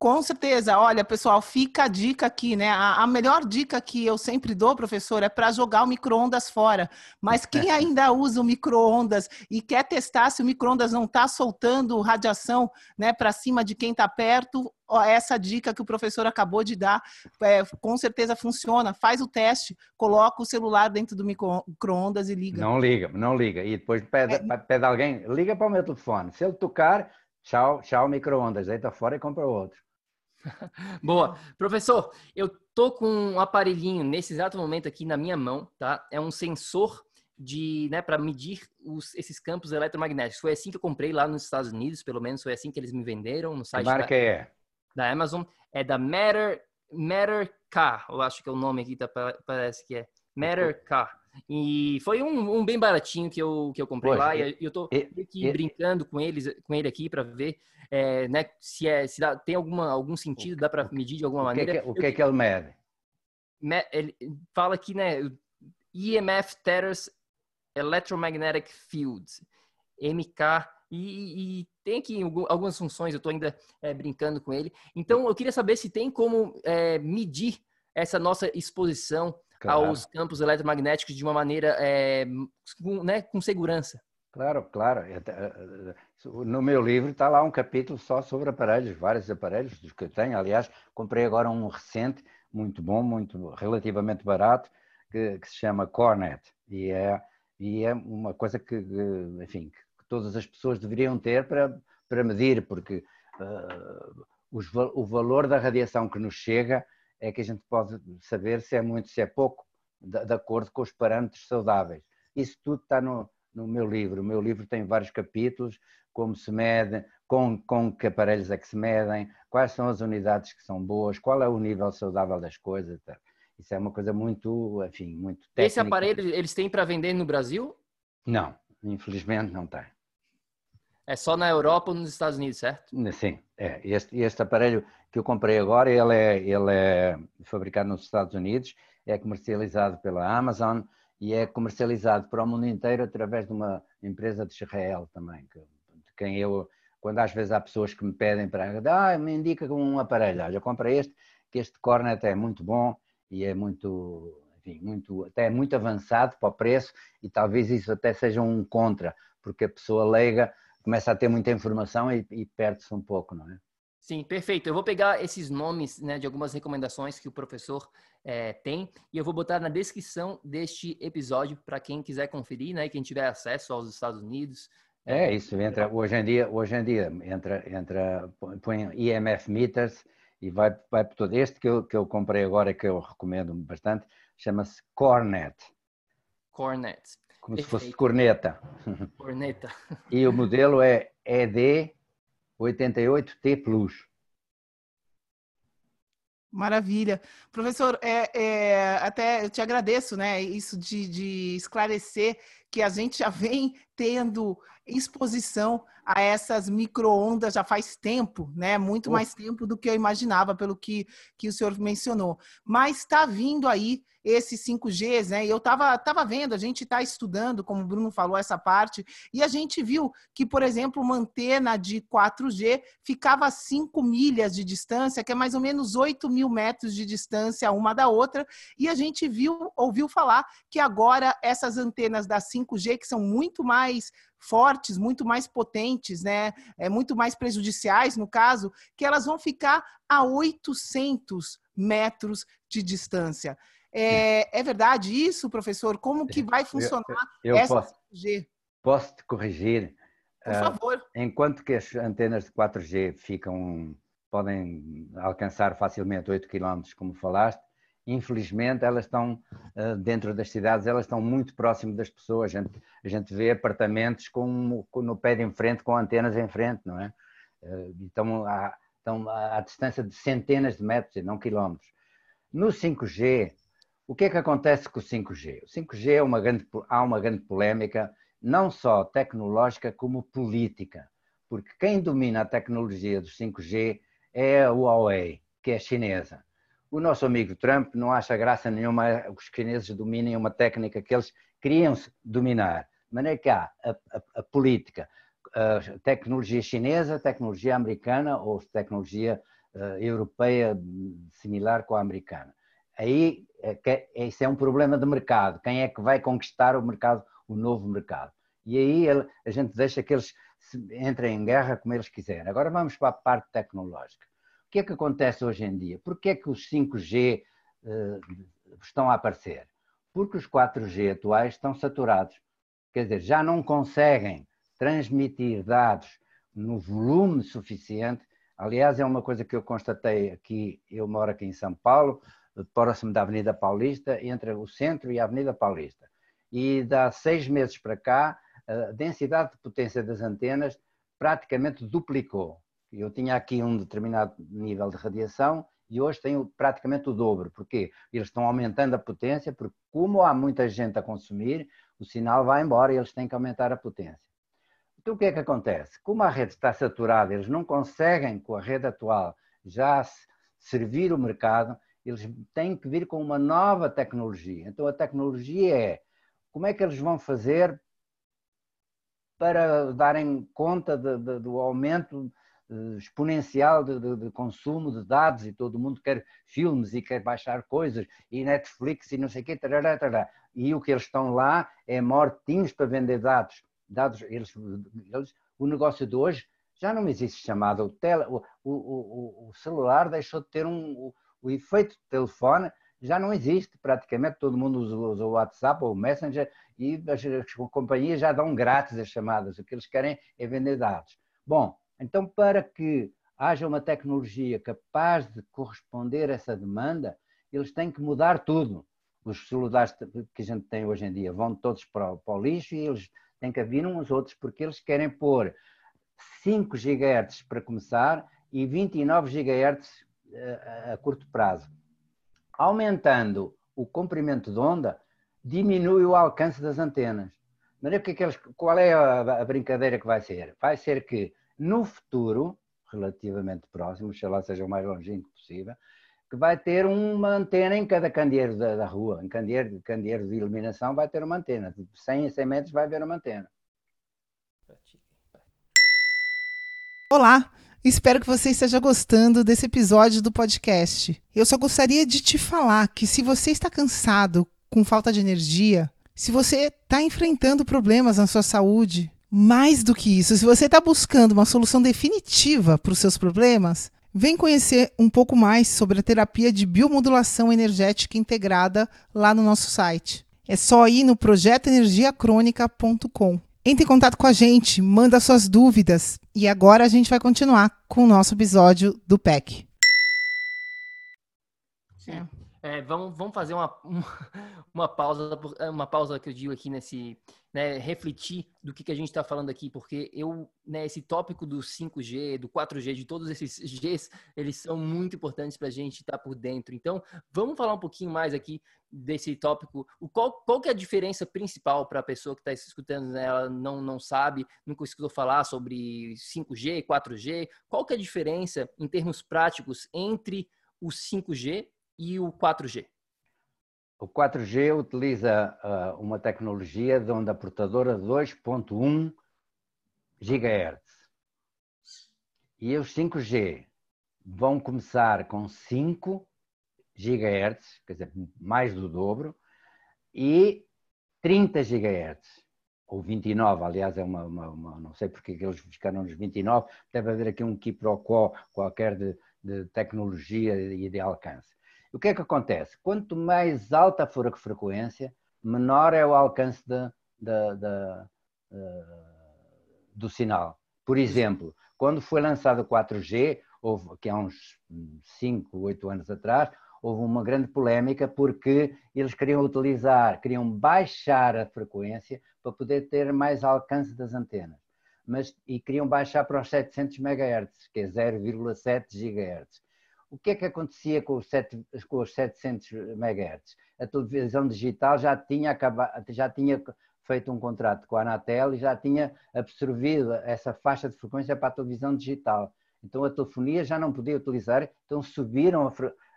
Com certeza. Olha, pessoal, fica a dica aqui, né? A, a melhor dica que eu sempre dou, professor, é para jogar o micro-ondas fora. Mas quem ainda usa o micro-ondas e quer testar se o micro-ondas não está soltando radiação né, para cima de quem está perto, ó, essa dica que o professor acabou de dar, é, com certeza funciona. Faz o teste, coloca o celular dentro do micro-ondas e liga. Não liga, não liga. E depois pede, é... pede alguém, liga para o meu telefone. Se ele tocar, tchau, tchau micro-ondas, deita fora e compra outro. Boa. Professor, eu tô com um aparelhinho nesse exato momento aqui na minha mão, tá? É um sensor de, né, para medir os, esses campos eletromagnéticos. Foi assim que eu comprei lá nos Estados Unidos, pelo menos foi assim que eles me venderam no site que marca da, é? Da Amazon. É da Matter, Matter K, eu acho que é o nome aqui, tá, parece que é. Matter K. E foi um, um, bem baratinho que eu, que eu comprei Poxa, lá e, eu tô e, aqui e, brincando com eles, com ele aqui para ver é, né, se, é, se dá, tem alguma, algum sentido, dá para medir de alguma o maneira. Que é, o que, é que ele mede? Ele fala aqui, né, EMF Tethers Electromagnetic Fields, MK, e, e, tem aqui algumas funções, eu estou ainda é, brincando com ele. Então, eu queria saber se tem como é, medir essa nossa exposição claro. aos campos eletromagnéticos de uma maneira é, com, né, com segurança. Claro, claro. Eh, no meu livro está lá um capítulo só sobre aparelhos, vários aparelhos que eu tenho. Aliás, comprei agora um recente, muito bom, muito relativamente barato, que, que se chama Cornet. E é, e é uma coisa que, enfim, que todas as pessoas deveriam ter para, para medir, porque uh, os, o valor da radiação que nos chega é que a gente pode saber se é muito, se é pouco, de, de acordo com os parâmetros saudáveis. Isso tudo está no, no meu livro. O meu livro tem vários capítulos, como se mede, com, com que aparelhos é que se medem, quais são as unidades que são boas, qual é o nível saudável das coisas. Isso é uma coisa muito, enfim, muito técnica. Esse aparelho eles têm para vender no Brasil? Não, infelizmente não tem. É só na Europa ou nos Estados Unidos, certo? Sim, é. Este, este aparelho que eu comprei agora, ele é, ele é fabricado nos Estados Unidos, é comercializado pela Amazon e é comercializado para o mundo inteiro através de uma empresa de Israel também, que, de quem eu, quando às vezes há pessoas que me pedem para, ah, me indica um aparelho, olha, eu comprei este, que este Cornet é muito bom e é muito, enfim, muito, até é muito avançado para o preço e talvez isso até seja um contra, porque a pessoa leiga começa a ter muita informação e, e perde-se um pouco, não é? Sim, perfeito. Eu vou pegar esses nomes né, de algumas recomendações que o professor é, tem e eu vou botar na descrição deste episódio para quem quiser conferir, né, quem tiver acesso aos Estados Unidos. É isso, entra hoje em dia, hoje em dia entra, entra põe EMF meters e vai, vai por todo este que eu, que eu comprei agora que eu recomendo bastante, chama-se Cornet. Cornet. Como Perfeito. se fosse corneta. Corneta. E o modelo é ED 88T Plus. Maravilha. Professor, é, é, até eu te agradeço, né? Isso de, de esclarecer que a gente já vem tendo exposição a essas microondas já faz tempo, né? Muito mais tempo do que eu imaginava, pelo que, que o senhor mencionou. Mas está vindo aí esses 5Gs, né? E eu estava tava vendo, a gente está estudando, como o Bruno falou, essa parte, e a gente viu que, por exemplo, uma antena de 4G ficava a 5 milhas de distância, que é mais ou menos 8 mil metros de distância uma da outra, e a gente viu, ouviu falar que agora essas antenas da 5G, que são muito mais fortes, muito mais potentes, né? É, muito mais prejudiciais, no caso, que elas vão ficar a 800 metros de distância. É, é verdade isso, professor? Como que vai funcionar eu, eu essa posso, 5G? Posso te corrigir? Por ah, favor. Uh, enquanto que as antenas de 4G ficam, podem alcançar facilmente 8 km, como falaste, infelizmente elas estão uh, dentro das cidades, elas estão muito próximas das pessoas. A gente, a gente vê apartamentos com, com, no pé de em frente, com antenas em frente, não é? Uh, então, há, estão à distância de centenas de metros e não quilómetros. No 5G, o que é que acontece com o 5G? O 5G é uma grande, há uma grande polémica, não só tecnológica como política, porque quem domina a tecnologia do 5G é a Huawei, que é chinesa. O nosso amigo Trump não acha graça nenhuma que os chineses dominem uma técnica que eles queriam dominar. De maneira que há a, a, a política, a tecnologia chinesa, a tecnologia americana ou tecnologia uh, europeia similar com a americana aí é, é, isso é um problema de mercado. Quem é que vai conquistar o mercado, o novo mercado? E aí a gente deixa que eles entrem em guerra como eles quiserem. Agora vamos para a parte tecnológica. Que é que acontece hoje em dia? Por que é que os 5G uh, eh, estão a aparecer? Porque os 4G atuais estão saturados. Quer dizer, já não conseguem transmitir dados no volume suficiente. Aliás, é uma coisa que eu constatei aqui, eu moro aqui em São Paulo, próximo da Avenida Paulista, entre o centro e a Avenida Paulista. E há seis meses para cá, a densidade de potência das antenas praticamente duplicou. Eu tinha aqui um determinado nível de radiação e hoje tenho praticamente o dobro. Porquê? Eles estão aumentando a potência, porque como há muita gente a consumir, o sinal vai embora e eles têm que aumentar a potência. Então o que é que acontece? Como a rede está saturada, eles não conseguem, com a rede atual, já servir o mercado, eles têm que vir com uma nova tecnologia. Então a tecnologia é como é que eles vão fazer para darem conta de, de, do aumento exponencial de, de, de, consumo de dados e todo mundo quer filmes e quer baixar coisas e Netflix e não sei o quê, tarará, tarará. e o que eles estão lá é mortinhos para vender dados. dados eles, eles, o negócio de hoje já não existe chamada. O, tele, o, o, o, celular deixou de ter um, o, efeito de telefone, já não existe praticamente. Todo mundo usa, usa o WhatsApp ou o Messenger e as, as companhias já dão grátis as chamadas. O que eles querem é vender dados. Bom, então para que haja uma tecnologia capaz de corresponder a essa demanda, eles têm que mudar tudo. Os celulares que a gente tem hoje em dia vão todos para o, para o lixo e eles têm que vir uns outros porque eles querem pôr 5 GHz para começar e 29 GHz a, a curto prazo. Aumentando o comprimento de onda, diminui o alcance das antenas. Mas o que é que eles, qual é a, brincadeira que vai ser? Vai ser que no futuro, relativamente próximo, sei lá seja o mais longínquo possível, que vai ter uma antena em cada candeeiro da, da rua, em candeeiro, candeeiro de iluminação vai ter uma antena, de 100 a 100 metros vai haver uma antena. Olá, espero que você esteja gostando desse episódio do podcast. Eu só gostaria de te falar que se você está cansado, com falta de energia, se você está enfrentando problemas na sua saúde, mais do que isso, se você está buscando uma solução definitiva para os seus problemas, vem conhecer um pouco mais sobre a terapia de biomodulação energética integrada lá no nosso site. É só ir no projetoenergiacrônica.com. Entre em contato com a gente, manda suas dúvidas. E agora a gente vai continuar com o nosso episódio do PEC. Sim. É, vamos, vamos fazer uma, uma, pausa, uma pausa que eu digo aqui nesse, né, refletir do que, que a gente está falando aqui, porque eu, né, esse tópico do 5G, do 4G, de todos esses Gs, eles são muito importantes para a gente estar tá por dentro. Então, vamos falar um pouquinho mais aqui desse tópico. O, qual, qual que é a diferença principal para a pessoa que está escutando, né, ela não, não sabe, nunca escutou falar sobre 5G, 4G, qual que é a diferença em termos práticos entre o 5G e o 4G? O 4G utiliza uh, uma tecnologia de onda portadora 2.1 GHz. E os 5G vão começar com 5 GHz, quer dizer, mais do dobro, e 30 GHz, ou 29, aliás, é uma, uma, uma não sei porque eles ficaram nos 29, deve haver aqui um quiprocó qualquer de, de tecnologia e de alcance. O que é que acontece? Quanto mais alta for a frequência, menor é o alcance de, de, de, uh, do sinal. Por exemplo, quando foi lançado o 4G, houve, que há uns 5, 8 anos atrás, houve uma grande polémica porque eles queriam utilizar, queriam baixar a frequência para poder ter mais alcance das antenas. Mas, e queriam baixar para os 700 MHz, que é 0,7 GHz. O que é que acontecia com os, 7, com os 700 MHz? A televisão digital já tinha, acabado, já tinha feito um contrato com a Anatel e já tinha absorvido essa faixa de frequência para a televisão digital. Então a telefonia já não podia utilizar, então subiram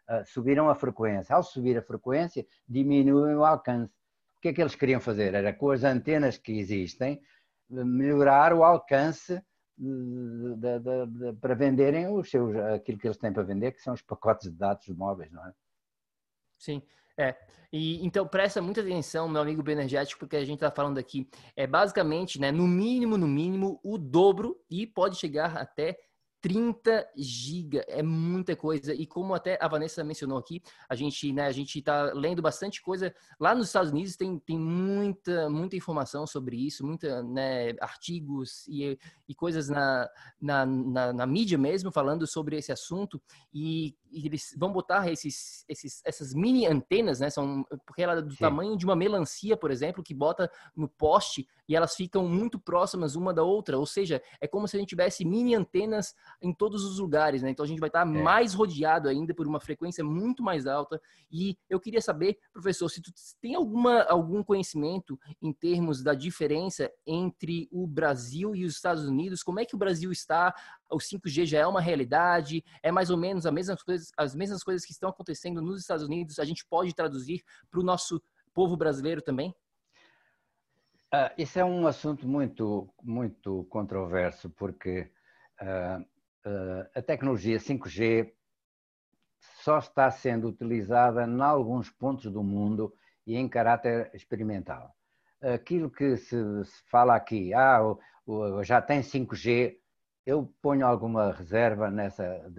a, subiram a frequência. Ao subir a frequência, diminuem o alcance. O que é que eles queriam fazer? Era com as antenas que existem, melhorar o alcance para venderem os seus, aquilo que eles têm para vender, que são os pacotes de dados móveis, não é? Sim. É, e então presta muita atenção, meu amigo Benergético, porque a gente está falando aqui é basicamente, né, no mínimo, no mínimo, o dobro e pode chegar até 30 GB é muita coisa. E como até a Vanessa mencionou aqui, a gente, né, a gente está lendo bastante coisa. Lá nos Estados Unidos tem, tem muita muita informação sobre isso, muita né, artigos e, e coisas na, na, na, na mídia mesmo falando sobre esse assunto. E, e, eles vão botar esses, esses essas mini antenas, né, são porque ela é do Sim. tamanho de uma melancia, por exemplo, que bota no poste e elas ficam muito próximas uma da outra, ou seja, é como se a gente tivesse mini antenas em todos os lugares, né? Então a gente vai estar é. mais rodeado ainda por uma frequência muito mais alta. E eu queria saber, professor, se tu tem alguma, algum conhecimento em termos da diferença entre o Brasil e os Estados Unidos, como é que o Brasil está? O 5G já é uma realidade? É mais ou menos as mesmas coisas, as mesmas coisas que estão acontecendo nos Estados Unidos, a gente pode traduzir para o nosso povo brasileiro também? Uh, isso é um assunto muito, muito controverso, porque uh, uh, a tecnologia 5G só está sendo utilizada em alguns pontos do mundo e em caráter experimental. Aquilo que se, fala aqui, ah, já tem 5G, eu ponho alguma reserva nessa,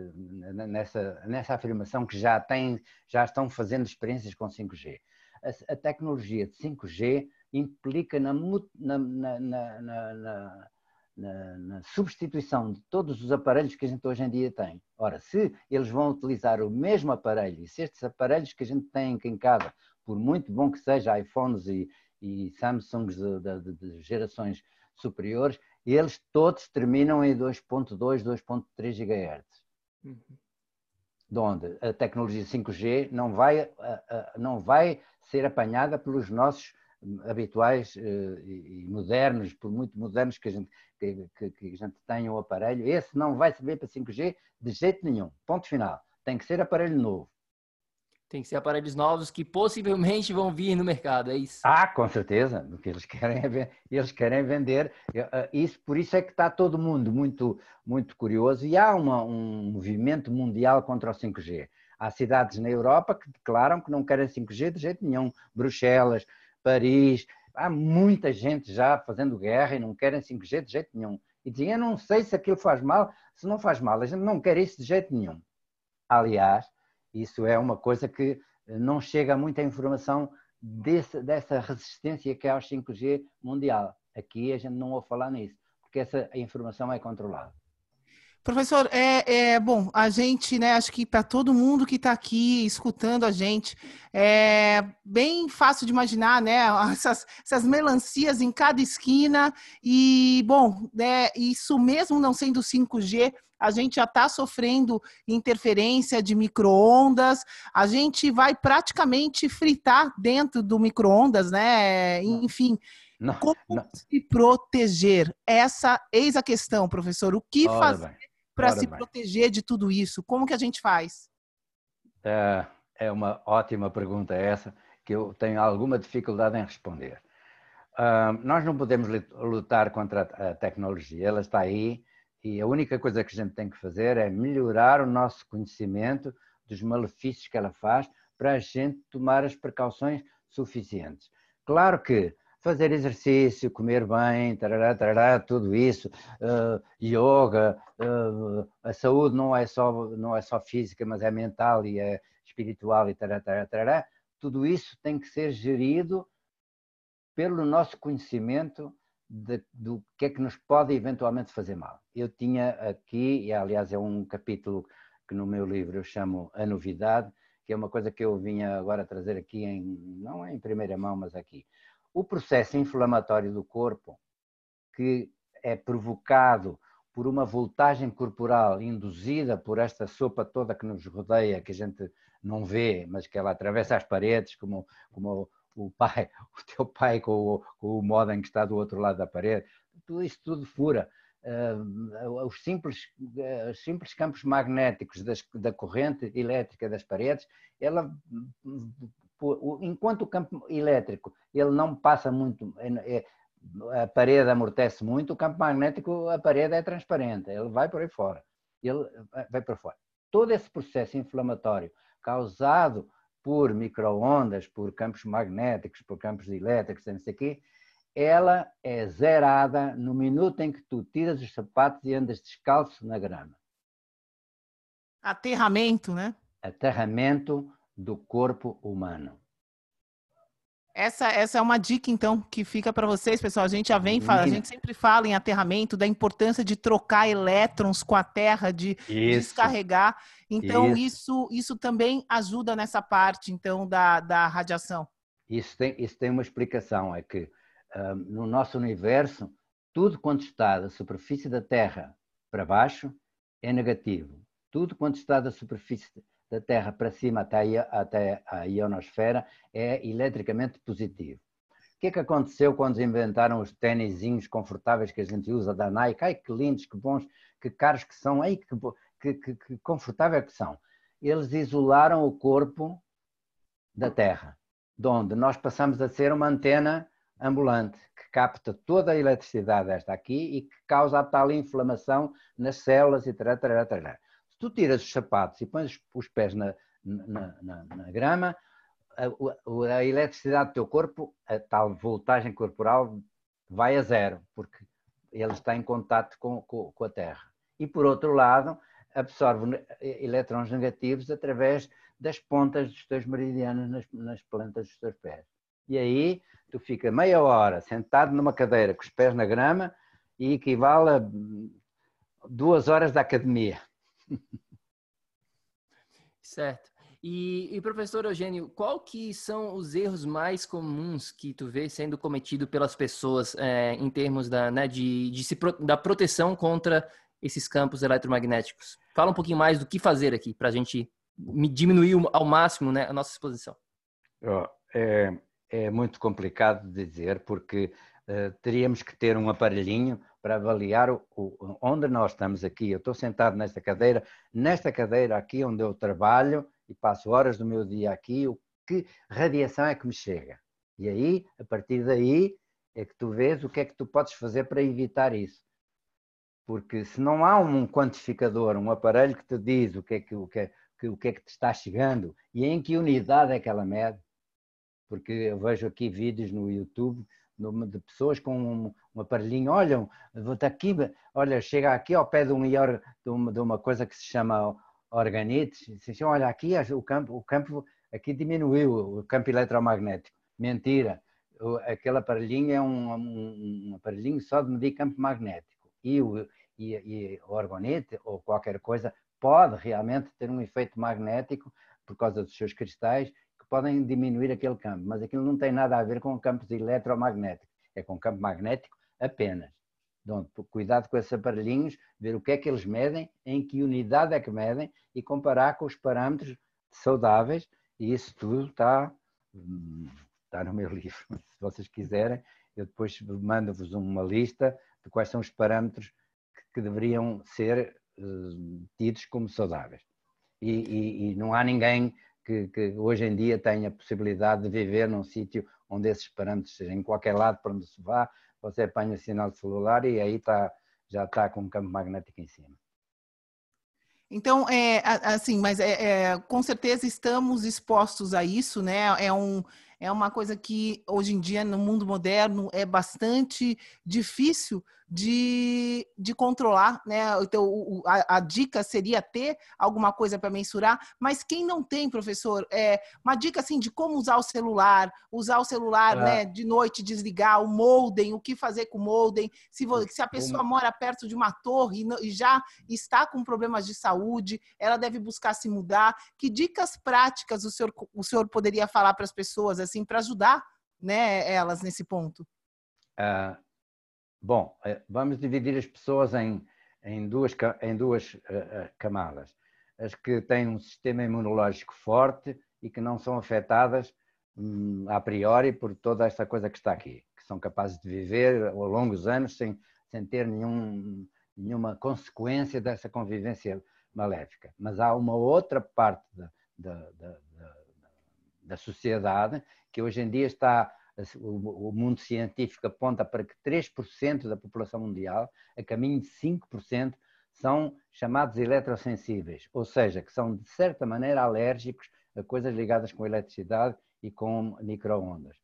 nessa, nessa afirmação que já, tem, já estão fazendo experiências com 5G. A, a tecnologia de 5G implica na, na, na, na, substituição de todos os aparelhos que a gente hoje em dia tem. Ora, se eles vão utilizar o mesmo aparelho, e se estes aparelhos que a gente tem aqui em casa, por muito bom que seja iPhones e, e Samsungs de, de, de gerações superiores, eles todos terminam em 2.2, 2.3 GHz. Uhum. De onde a tecnologia 5G não vai, não vai ser apanhada pelos nossos habituais eh, e modernos, por muito modernos que a gente, que, que, que a gente tenha o aparelho, esse não vai servir para 5G de jeito nenhum. Ponto final. Tem que ser aparelho novo. Tem que ser aparelhos novos que possivelmente vão vir no mercado, é isso? Ah, com certeza. O que eles querem é eles querem vender. Eh, isso, por isso é que está todo mundo muito, muito curioso e há uma, um movimento mundial contra o 5G. Há cidades na Europa que declaram que não querem 5G de jeito nenhum. Bruxelas, Paris, há muita gente já fazendo guerra e não querem 5G de jeito nenhum. E dizem, eu não sei se aquilo faz mal, se não faz mal, a gente não quer isso de jeito nenhum. Aliás, isso é uma coisa que não chega muita informação desse, dessa resistência que há aos 5G mundial. Aqui a gente não ouve falar nisso, porque essa informação é controlada. Professor, é, é, bom, a gente, né, acho que para todo mundo que está aqui escutando a gente, é bem fácil de imaginar, né, essas, essas melancias em cada esquina e, bom, né, isso mesmo não sendo 5G, a gente já está sofrendo interferência de microondas, a gente vai praticamente fritar dentro do microondas, né, enfim... Não, Como não. se proteger? Essa eis a questão, professor. O que Olha fazer bem para se bem. proteger de tudo isso? Como que a gente faz? É, é uma ótima pergunta essa, que eu tenho alguma dificuldade em responder. Uh, nós não podemos lutar contra a tecnologia, ela está aí e a única coisa que a gente tem que fazer é melhorar o nosso conhecimento dos malefícios que ela faz para a gente tomar as precauções suficientes. Claro que fazer exercício, comer bem, tarará, tarará, tudo isso, uh, yoga, uh, a saúde não é, só, não é só física, mas é mental e é espiritual e tarará, tarará, tarará, tudo isso tem que ser gerido pelo nosso conhecimento de, do que é que nos pode eventualmente fazer mal. Eu tinha aqui, e aliás é um capítulo que no meu livro eu chamo A Novidade, que é uma coisa que eu vinha agora trazer aqui, em, não em primeira mão, mas aqui o processo inflamatório do corpo, que é provocado por uma voltagem corporal induzida por esta sopa toda que nos rodeia, que a gente não vê, mas que ela atravessa as paredes, como, como o pai, o teu pai com o, com o modem que está do outro lado da parede, tudo isso tudo fura. Uh, os, simples, uh, simples campos magnéticos das, da corrente elétrica das paredes, ela enquanto o campo elétrico ele não passa muito, é, é, a parede amortece muito, o campo magnético, a parede é transparente, ele vai por aí fora, ele vai para fora. Todo esse processo inflamatório causado por microondas, por campos magnéticos, por campos elétricos, não sei o quê, ela é zerada no minuto em que tu tiras os sapatos e andas descalço na grama. Aterramento, né? Aterramento do corpo humano. Essa, essa é uma dica, então, que fica para vocês, pessoal. A gente já vem fala, a gente sempre fala em aterramento, da importância de trocar elétrons com a Terra, de isso. descarregar. Então, isso. isso. isso também ajuda nessa parte, então, da, da radiação. Isso tem, isso tem uma explicação, é que um, no nosso universo, tudo quanto está da superfície da Terra para baixo é negativo. Tudo quanto está da superfície da Terra para cima até a, até a ionosfera é eletricamente positivo. O que é que aconteceu quando inventaram os tênisinhos confortáveis que a gente usa da Nike? Ai, que lindos, que bons, que caros que são, ai, que, que, que, que confortáveis que são. Eles isolaram o corpo da Terra, de onde nós passamos a ser uma antena ambulante que capta toda a eletricidade desta aqui e que causa a tal inflamação nas células e tal, tal, tal. Tu tiras os sapatos e pões os pés na, na, na, na grama, a, a, eletricidade do teu corpo, a tal voltagem corporal, vai a zero, porque ele está em contato com, com, com a Terra. E por outro lado, absorve elétrons negativos através das pontas dos teus meridianos nas, nas plantas dos teus pés. E aí tu fica meia hora sentado numa cadeira com os pés na grama e equivale a duas horas da academia. Certo. E, e, professor Eugênio, qual que são os erros mais comuns que tu vê sendo cometido pelas pessoas é, em termos da, né, de, de se, da proteção contra esses campos eletromagnéticos? Fala um pouquinho mais do que fazer aqui para a gente diminuir ao máximo né, a nossa exposição. É, é, muito complicado dizer porque teríamos que ter um aparelhinho para avaliar o, o, onde nós estamos aqui. Eu estou sentado nesta cadeira, nesta cadeira aqui onde eu trabalho e passo horas do meu dia aqui, o que radiação é que me chega? E aí, a partir daí, é que tu vês o que é que tu podes fazer para evitar isso. Porque se não há um quantificador, um aparelho que te diz o que é que, o que, é, que, o que, é que te está chegando e em que unidade é que ela mede, porque eu vejo aqui vídeos no YouTube de pessoas com um, um aparelhinho, olham, vou aqui, olha, chega aqui ao pé de, um, de, uma, de uma coisa que se chama organites, dizem, olha, aqui o campo, o campo aqui diminuiu, o campo eletromagnético. Mentira, aquele aparelhinho é um, um, um aparelhinho só de medir campo magnético. E o, e, e o ou qualquer coisa pode realmente ter um efeito magnético por causa dos seus cristais que podem diminuir aquele campo, mas aquilo não tem nada a ver com campos eletromagnéticos, é com campo magnético apenas. Então, cuidado com esses aparelhinhos, ver o que é que eles medem, em que unidade é que medem e comparar com os parâmetros saudáveis, e isso tudo está, está no meu livro. Se vocês quiserem, eu depois mando-vos uma lista de quais são os parâmetros que, que deveriam ser uh, tidos como saudáveis. E, e, e, não há ninguém que, que, hoje em dia tenha a possibilidade de viver num sítio onde esses parâmetros em qualquer lado para onde se vá, você apanha sinal celular e aí tá, já está com um campo magnético em cima. Então, é, assim, mas é, é, com certeza estamos expostos a isso, né? É, um, é uma coisa que hoje em dia, no mundo moderno, é bastante difícil de, de controlar, né? Então, o, a, a, dica seria ter alguma coisa para mensurar, mas quem não tem, professor, é uma dica assim de como usar o celular, usar o celular, é. né, de noite, desligar o modem, o que fazer com o modem, se, se a pessoa mora perto de uma torre e, e já está com problemas de saúde, ela deve buscar se mudar. Que dicas práticas o senhor, o senhor poderia falar para as pessoas assim para ajudar, né, elas nesse ponto? Uh, Bom, eh, vamos dividir as pessoas em, em duas, em duas uh, camadas. As que têm um sistema imunológico forte e que não são afetadas um, a priori por toda esta coisa que está aqui, que são capazes de viver ao longos anos sem, sem ter nenhum, nenhuma consequência dessa convivência maléfica. Mas há uma outra parte da, da, da, da sociedade que hoje em dia está o mundo científico aponta para que 3% da população mundial, a caminho de 5%, são chamados eletrossensíveis, ou seja, que são de certa maneira alérgicos a coisas ligadas com eletricidade e com microondas.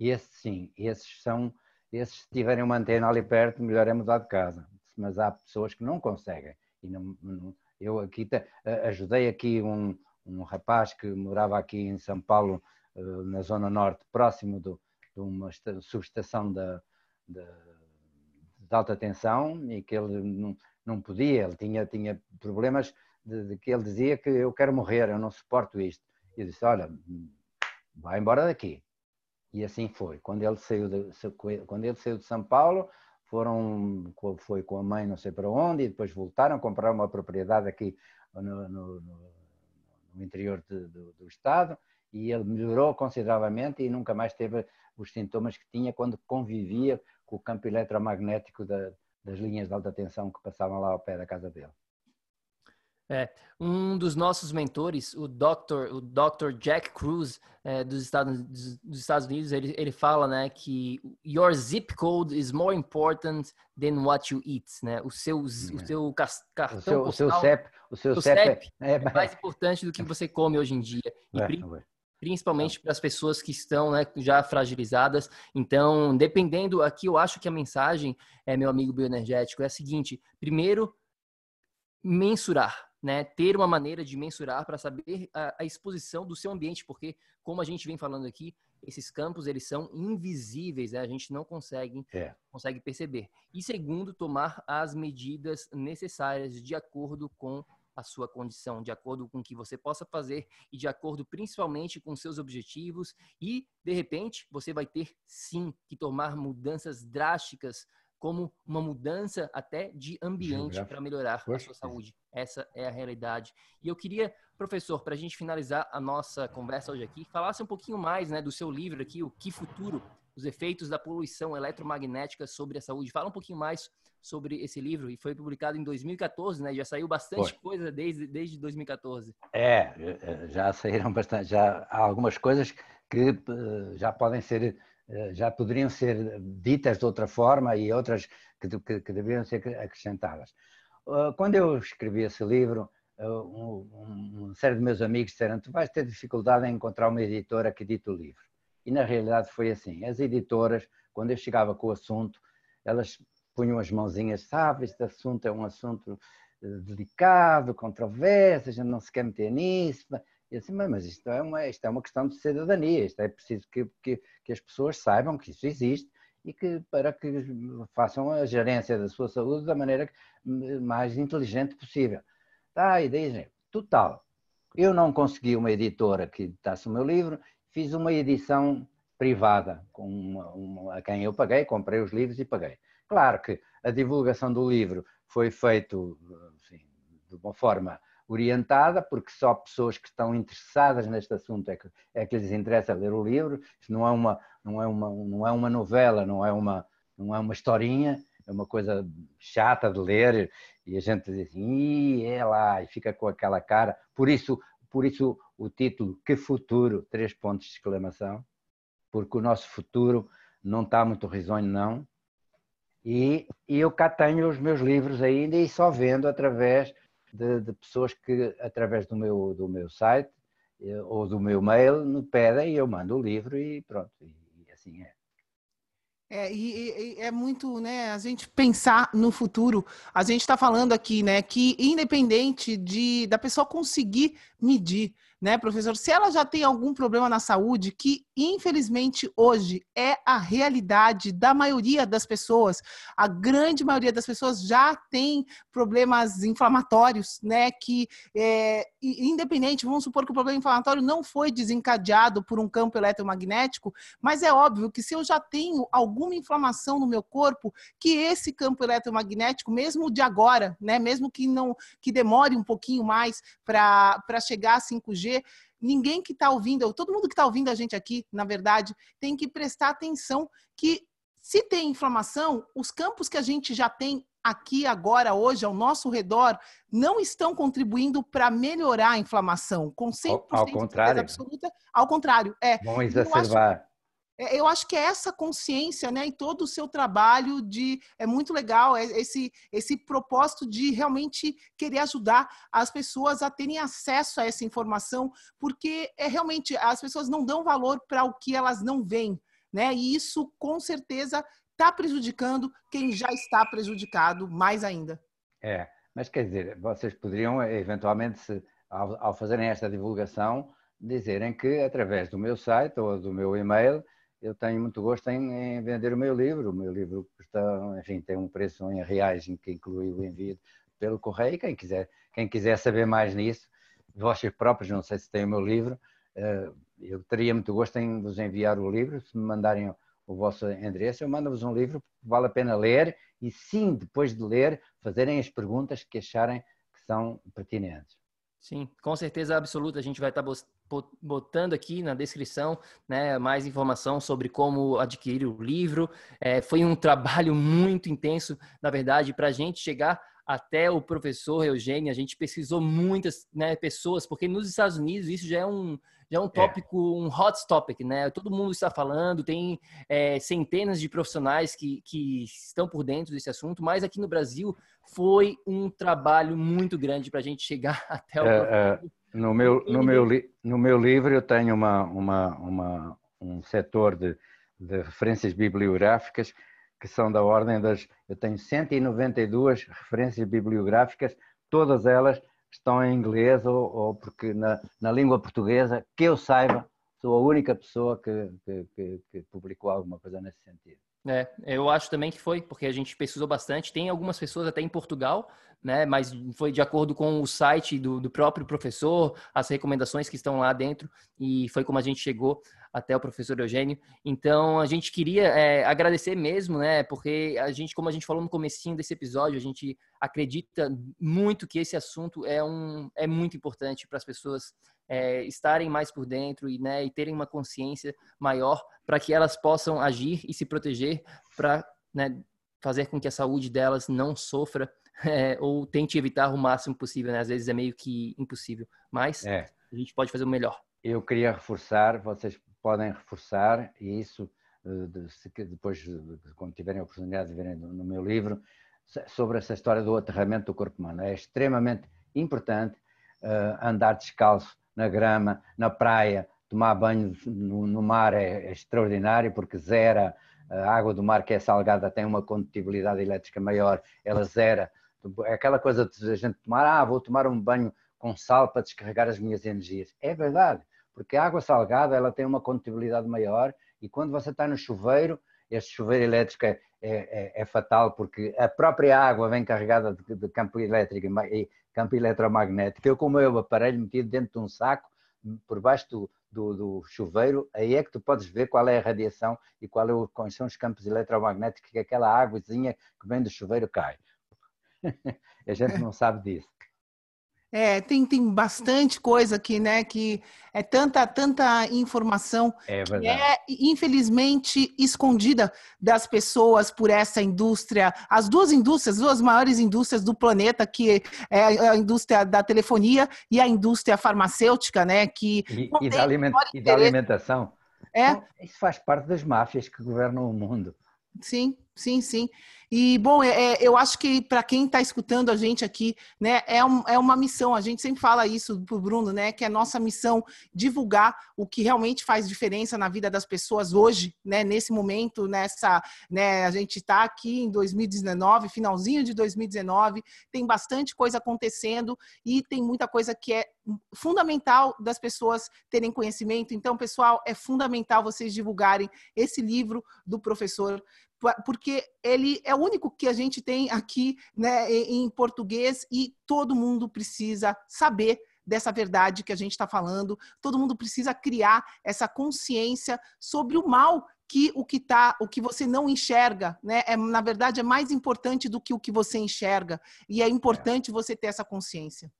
E esses sim, esses são, esses se tiverem uma antena ali perto, melhor é mudar de casa. Mas há pessoas que não conseguem. E não, eu aqui ajudei aqui um, um rapaz que morava aqui em São Paulo, eh, na zona norte, próximo do, de uma subestação de, de, de, alta tensão e que ele não, não podia, ele tinha, tinha problemas de, de, que ele dizia que eu quero morrer, eu não suporto isto. E eu disse, olha, vai embora daqui. E assim foi. Quando ele saiu de, quando ele saiu de São Paulo, foram, foi com a mãe não sei para onde, e depois voltaram a comprar uma propriedade aqui no, no, no interior de, do, do estado, e ele melhorou consideravelmente e nunca mais teve os sintomas que tinha quando convivia com o campo eletromagnético da, das linhas de alta tensão que passavam lá ao pé da casa dele. É, um dos nossos mentores, o Dr. O Dr. Jack Cruz, é, dos, Estados, dos Estados Unidos, ele, ele fala né, que your zip code is more important than what you eat. Né? O seu, o é. seu cartão o seu, postal, o seu CEP, o seu CEP, CEP é, é, mais importante do que você come hoje em dia. E, é, principalmente para as pessoas que estão né, já fragilizadas. Então, dependendo, aqui eu acho que a mensagem, é, meu amigo bioenergético, é a seguinte: primeiro, mensurar né, ter uma maneira de mensurar para saber a, a, exposição do seu ambiente, porque, como a gente vem falando aqui, esses campos eles são invisíveis, né? a gente não consegue, é. consegue perceber. E segundo, tomar as medidas necessárias de acordo com a sua condição, de acordo com o que você possa fazer e de acordo principalmente com seus objetivos e de repente você vai ter sim que tomar mudanças drásticas como uma mudança até de ambiente para melhorar a sua saúde. Essa é a realidade. E eu queria, professor, para a gente finalizar a nossa conversa hoje aqui, falasse um pouquinho mais né, do seu livro aqui, O Que Futuro? Os efeitos da poluição eletromagnética sobre a saúde. Fala um pouquinho mais sobre esse livro e foi publicado em 2014, né? Já saiu bastante foi. coisa desde, desde 2014. É, já saíram bastante, já há algumas coisas que eh, já podem ser eh, já poderiam ser ditas de outra forma e outras que, que, que deveriam ser acrescentadas. Eh, quando eu escrevi esse livro, um, um, uma série de meus amigos disseram: Tu vais ter dificuldade em encontrar uma editora que edite o livro. E na realidade foi assim: as editoras, quando eu chegava com o assunto, elas punham as mãozinhas, sabe, este assunto é um assunto delicado, controverso, a gente não se quer meter nisso. E assim, mas isto é, uma, isto é uma questão de cidadania, isto é preciso que, que, que as pessoas saibam que isso existe e que para que façam a gerência da sua saúde da maneira mais inteligente possível. Tá, e daí, total. Eu não consegui uma editora que editasse o meu livro, fiz uma edição privada com uma, uma, a quem eu paguei, comprei os livros e paguei. Claro que a divulgação do livro foi feita assim, de uma forma orientada, porque só pessoas que estão interessadas neste assunto é que, é que lhes interessa ler o livro. Isto não é uma, não é uma, não é uma novela, não é uma, não é uma historinha, é uma coisa chata de ler e a gente diz assim, é lá, e fica com aquela cara. Por isso, por isso o título Que Futuro? Três pontos de exclamação, porque o nosso futuro não está muito risonho, não. E, e eu cá tenho os meus livros ainda e só vendo através de, de, pessoas que, através do meu, do meu site eh, ou do meu mail, me pedem e eu mando o livro e pronto, e, e assim é. É, e, e, é muito, né, a gente pensar no futuro. A gente está falando aqui, né, que independente de da pessoa conseguir medir, né, professor, se ela já tem algum problema na saúde, que infelizmente hoje é a realidade da maioria das pessoas, a grande maioria das pessoas já tem problemas inflamatórios, né, que é, independente, vamos supor que o problema inflamatório não foi desencadeado por um campo eletromagnético, mas é óbvio que se eu já tenho alguma inflamação no meu corpo, que esse campo eletromagnético, mesmo de agora, né, mesmo que não que demore um pouquinho mais para chegar a 5G, ninguém que está ouvindo, todo mundo que está ouvindo a gente aqui, na verdade, tem que prestar atenção que se tem inflamação, os campos que a gente já tem aqui agora, hoje, ao nosso redor, não estão contribuindo para melhorar a inflamação, com 100% ao, ao contrário. absoluta. Ao contrário, é. Vão exacerbar. É, eu acho que é essa consciência, né, em todo o seu trabalho de é muito legal é esse esse propósito de realmente querer ajudar as pessoas a terem acesso a essa informação, porque é realmente as pessoas não dão valor para o que elas não veem, né? E isso com certeza está prejudicando quem já está prejudicado mais ainda. É, mas quer dizer, vocês poderiam eventualmente, ao, ao fazerem esta divulgação, dizerem que através do meu site ou do meu e-mail eu tenho muito gosto em, em, vender o meu livro. O meu livro custa, enfim, tem um preço em reais que inclui o envio pelo correio. Quem quiser, quem quiser saber mais nisso, vocês próprios, não sei se têm o meu livro, eh, eu teria muito gosto em vos enviar o livro. Se me mandarem o vosso endereço, eu mando-vos um livro vale a pena ler e sim, depois de ler, fazerem as perguntas que acharem que são pertinentes. Sim, com certeza absoluta. A gente vai estar botando aqui na descrição né, mais informação sobre como adquirir o livro. É, foi um trabalho muito intenso, na verdade, para a gente chegar até o professor Eugênio, a gente pesquisou muitas né, pessoas, porque nos Estados Unidos isso já é um, já é um é. tópico, é. um hot topic, né? Todo mundo está falando, tem é, centenas de profissionais que, que estão por dentro desse assunto, mas aqui no Brasil foi um trabalho muito grande para a gente chegar até o. É, no, meu, no, meu, no meu livro eu tenho uma, uma, uma um setor de, de referências bibliográficas que são da ordem das. Eu tenho 192 referências bibliográficas, todas elas estão em inglês ou, ou porque na, na, língua portuguesa, que eu saiba, sou a única pessoa que, que, que, que publicou alguma coisa nesse sentido. É, eu acho também que foi, porque a gente pesquisou bastante. Tem algumas pessoas até em Portugal, né? Mas foi de acordo com o site do, do próprio professor, as recomendações que estão lá dentro, e foi como a gente chegou até o professor Eugênio. Então, a gente queria é, agradecer mesmo, né? Porque a gente, como a gente falou no comecinho desse episódio, a gente acredita muito que esse assunto é, um, é muito importante para as pessoas é, estarem mais por dentro e, né, e terem uma consciência maior para que elas possam agir e se proteger para né, fazer com que a saúde delas não sofra é, ou tente evitar o máximo possível. Né? Às vezes é meio que impossível, mas é. a gente pode fazer o melhor. Eu queria reforçar, vocês podem reforçar, e isso eh, depois, quando tiverem a oportunidade de verem no meu livro, sobre essa história do aterramento do corpo humano. É extremamente importante uh, andar descalço na grama, na praia, tomar banho no, mar é, é, extraordinário porque zera a água do mar que é salgada tem uma condutibilidade elétrica maior, ela zera. É aquela coisa de a gente tomar, ah, vou tomar um banho com sal para descarregar as minhas energias. É verdade porque a água salgada ela tem uma condutibilidade maior e quando você está no chuveiro, este chuveiro elétrico é, é, é fatal porque a própria água vem carregada de, de campo elétrico e campo eletromagnético. Eu com o meu aparelho metido dentro de um saco, por baixo do, do, do, chuveiro, aí é que tu podes ver qual é a radiação e qual é o, quais são os campos eletromagnéticos que aquela águazinha que vem do chuveiro cai. a gente não sabe disso. É, tem, tem bastante coisa aqui, né? Que é tanta, tanta informação é que é, infelizmente, escondida das pessoas por essa indústria. As duas indústrias, duas maiores indústrias do planeta, que é a indústria da telefonia e a indústria farmacêutica, né? Que e, e, da, aliment, e da alimentação. É. Então, isso faz parte das máfias que governam o mundo. Sim, sim, sim. E, bom, é, é eu acho que para quem está escutando a gente aqui, né, é, um, é uma missão, a gente sempre fala isso para o Bruno, né, que é nossa missão divulgar o que realmente faz diferença na vida das pessoas hoje, né, nesse momento, nessa, né, a gente está aqui em 2019, finalzinho de 2019, tem bastante coisa acontecendo e tem muita coisa que é fundamental das pessoas terem conhecimento. Então, pessoal, é fundamental vocês divulgarem esse livro do professor porque ele é o único que a gente tem aqui né, em português e todo mundo precisa saber dessa verdade que a gente está falando. Todo mundo precisa criar essa consciência sobre o mal que o que tá, o que você não enxerga, né? É, na verdade, é mais importante do que o que você enxerga. E é importante é. você ter essa consciência.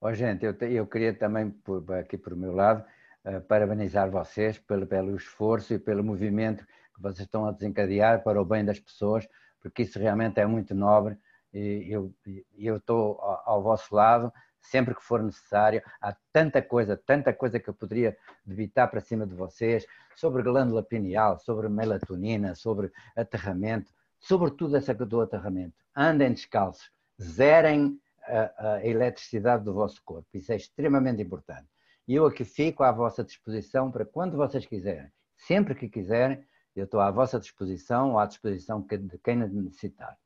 Ó, gente, eu, te, eu queria também, por, aqui por meu lado, uh, parabenizar vocês pelo, pelo esforço e pelo movimento que vocês estão a desencadear para o bem das pessoas, porque isso realmente é muito nobre e eu, eu estou ao, vosso lado sempre que for necessário. Há tanta coisa, tanta coisa que eu poderia debitar para cima de vocês sobre glândula pineal, sobre melatonina, sobre aterramento, sobretudo essa do aterramento. Andem descalços, zerem a, a, eletricidade do vosso corpo. Isso é extremamente importante. E eu aqui fico à vossa disposição para quando vocês quiserem, sempre que quiserem, eu estou à vossa disposição ou à disposição de quem necessitar.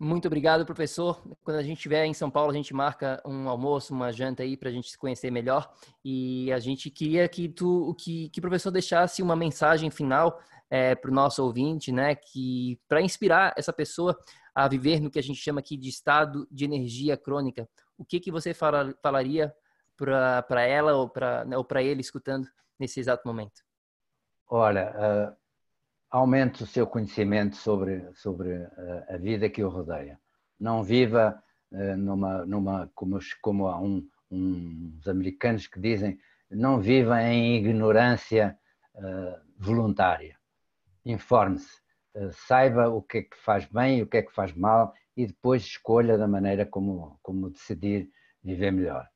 Muito obrigado, professor. Quando a gente estiver em São Paulo, a gente marca um almoço, uma janta aí para a gente se conhecer melhor. E a gente queria que tu, que, que o professor deixasse uma mensagem final é, para o nosso ouvinte, né? Que para inspirar essa pessoa a viver no que a gente chama aqui de estado de energia crônica. O que que você fala, falaria para ela ou para né, ou para ele escutando nesse exato momento? Olha, uh, aumente o seu conhecimento sobre, sobre uh, a vida que o rodeia. Não viva uh, numa, numa como, como há um, uns americanos que dizem, não viva em ignorância voluntária. Informe-se, saiba o que é que faz bem e o que é que faz mal e depois escolha da maneira como, como decidir viver melhor.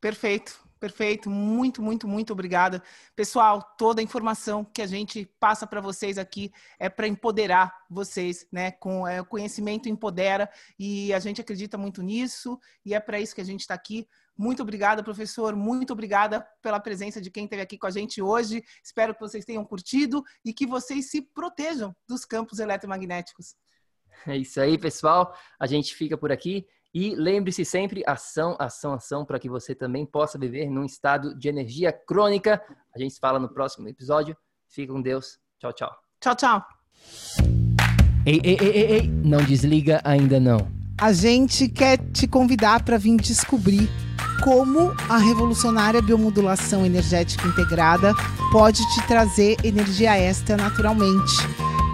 Perfeito, perfeito. Muito, muito, muito obrigada. Pessoal, toda a informação que a gente passa para vocês aqui é para empoderar vocês, né? Com é, conhecimento empodera e a gente acredita muito nisso e é para isso que a gente está aqui. Muito obrigada, professor. Muito obrigada pela presença de quem esteve aqui com a gente hoje. Espero que vocês tenham curtido e que vocês se protejam dos campos eletromagnéticos. É isso aí, pessoal. A gente fica por aqui. E lembre-se sempre, ação, ação, ação, para que você também possa viver num estado de energia crônica. A gente se fala no próximo episódio. Fica com Deus. Tchau, tchau. Tchau, tchau. Ei, ei, ei, ei, ei. não desliga ainda não. A gente quer te convidar para vir descobrir como a revolucionária biomodulação energética integrada pode te trazer energia extra naturalmente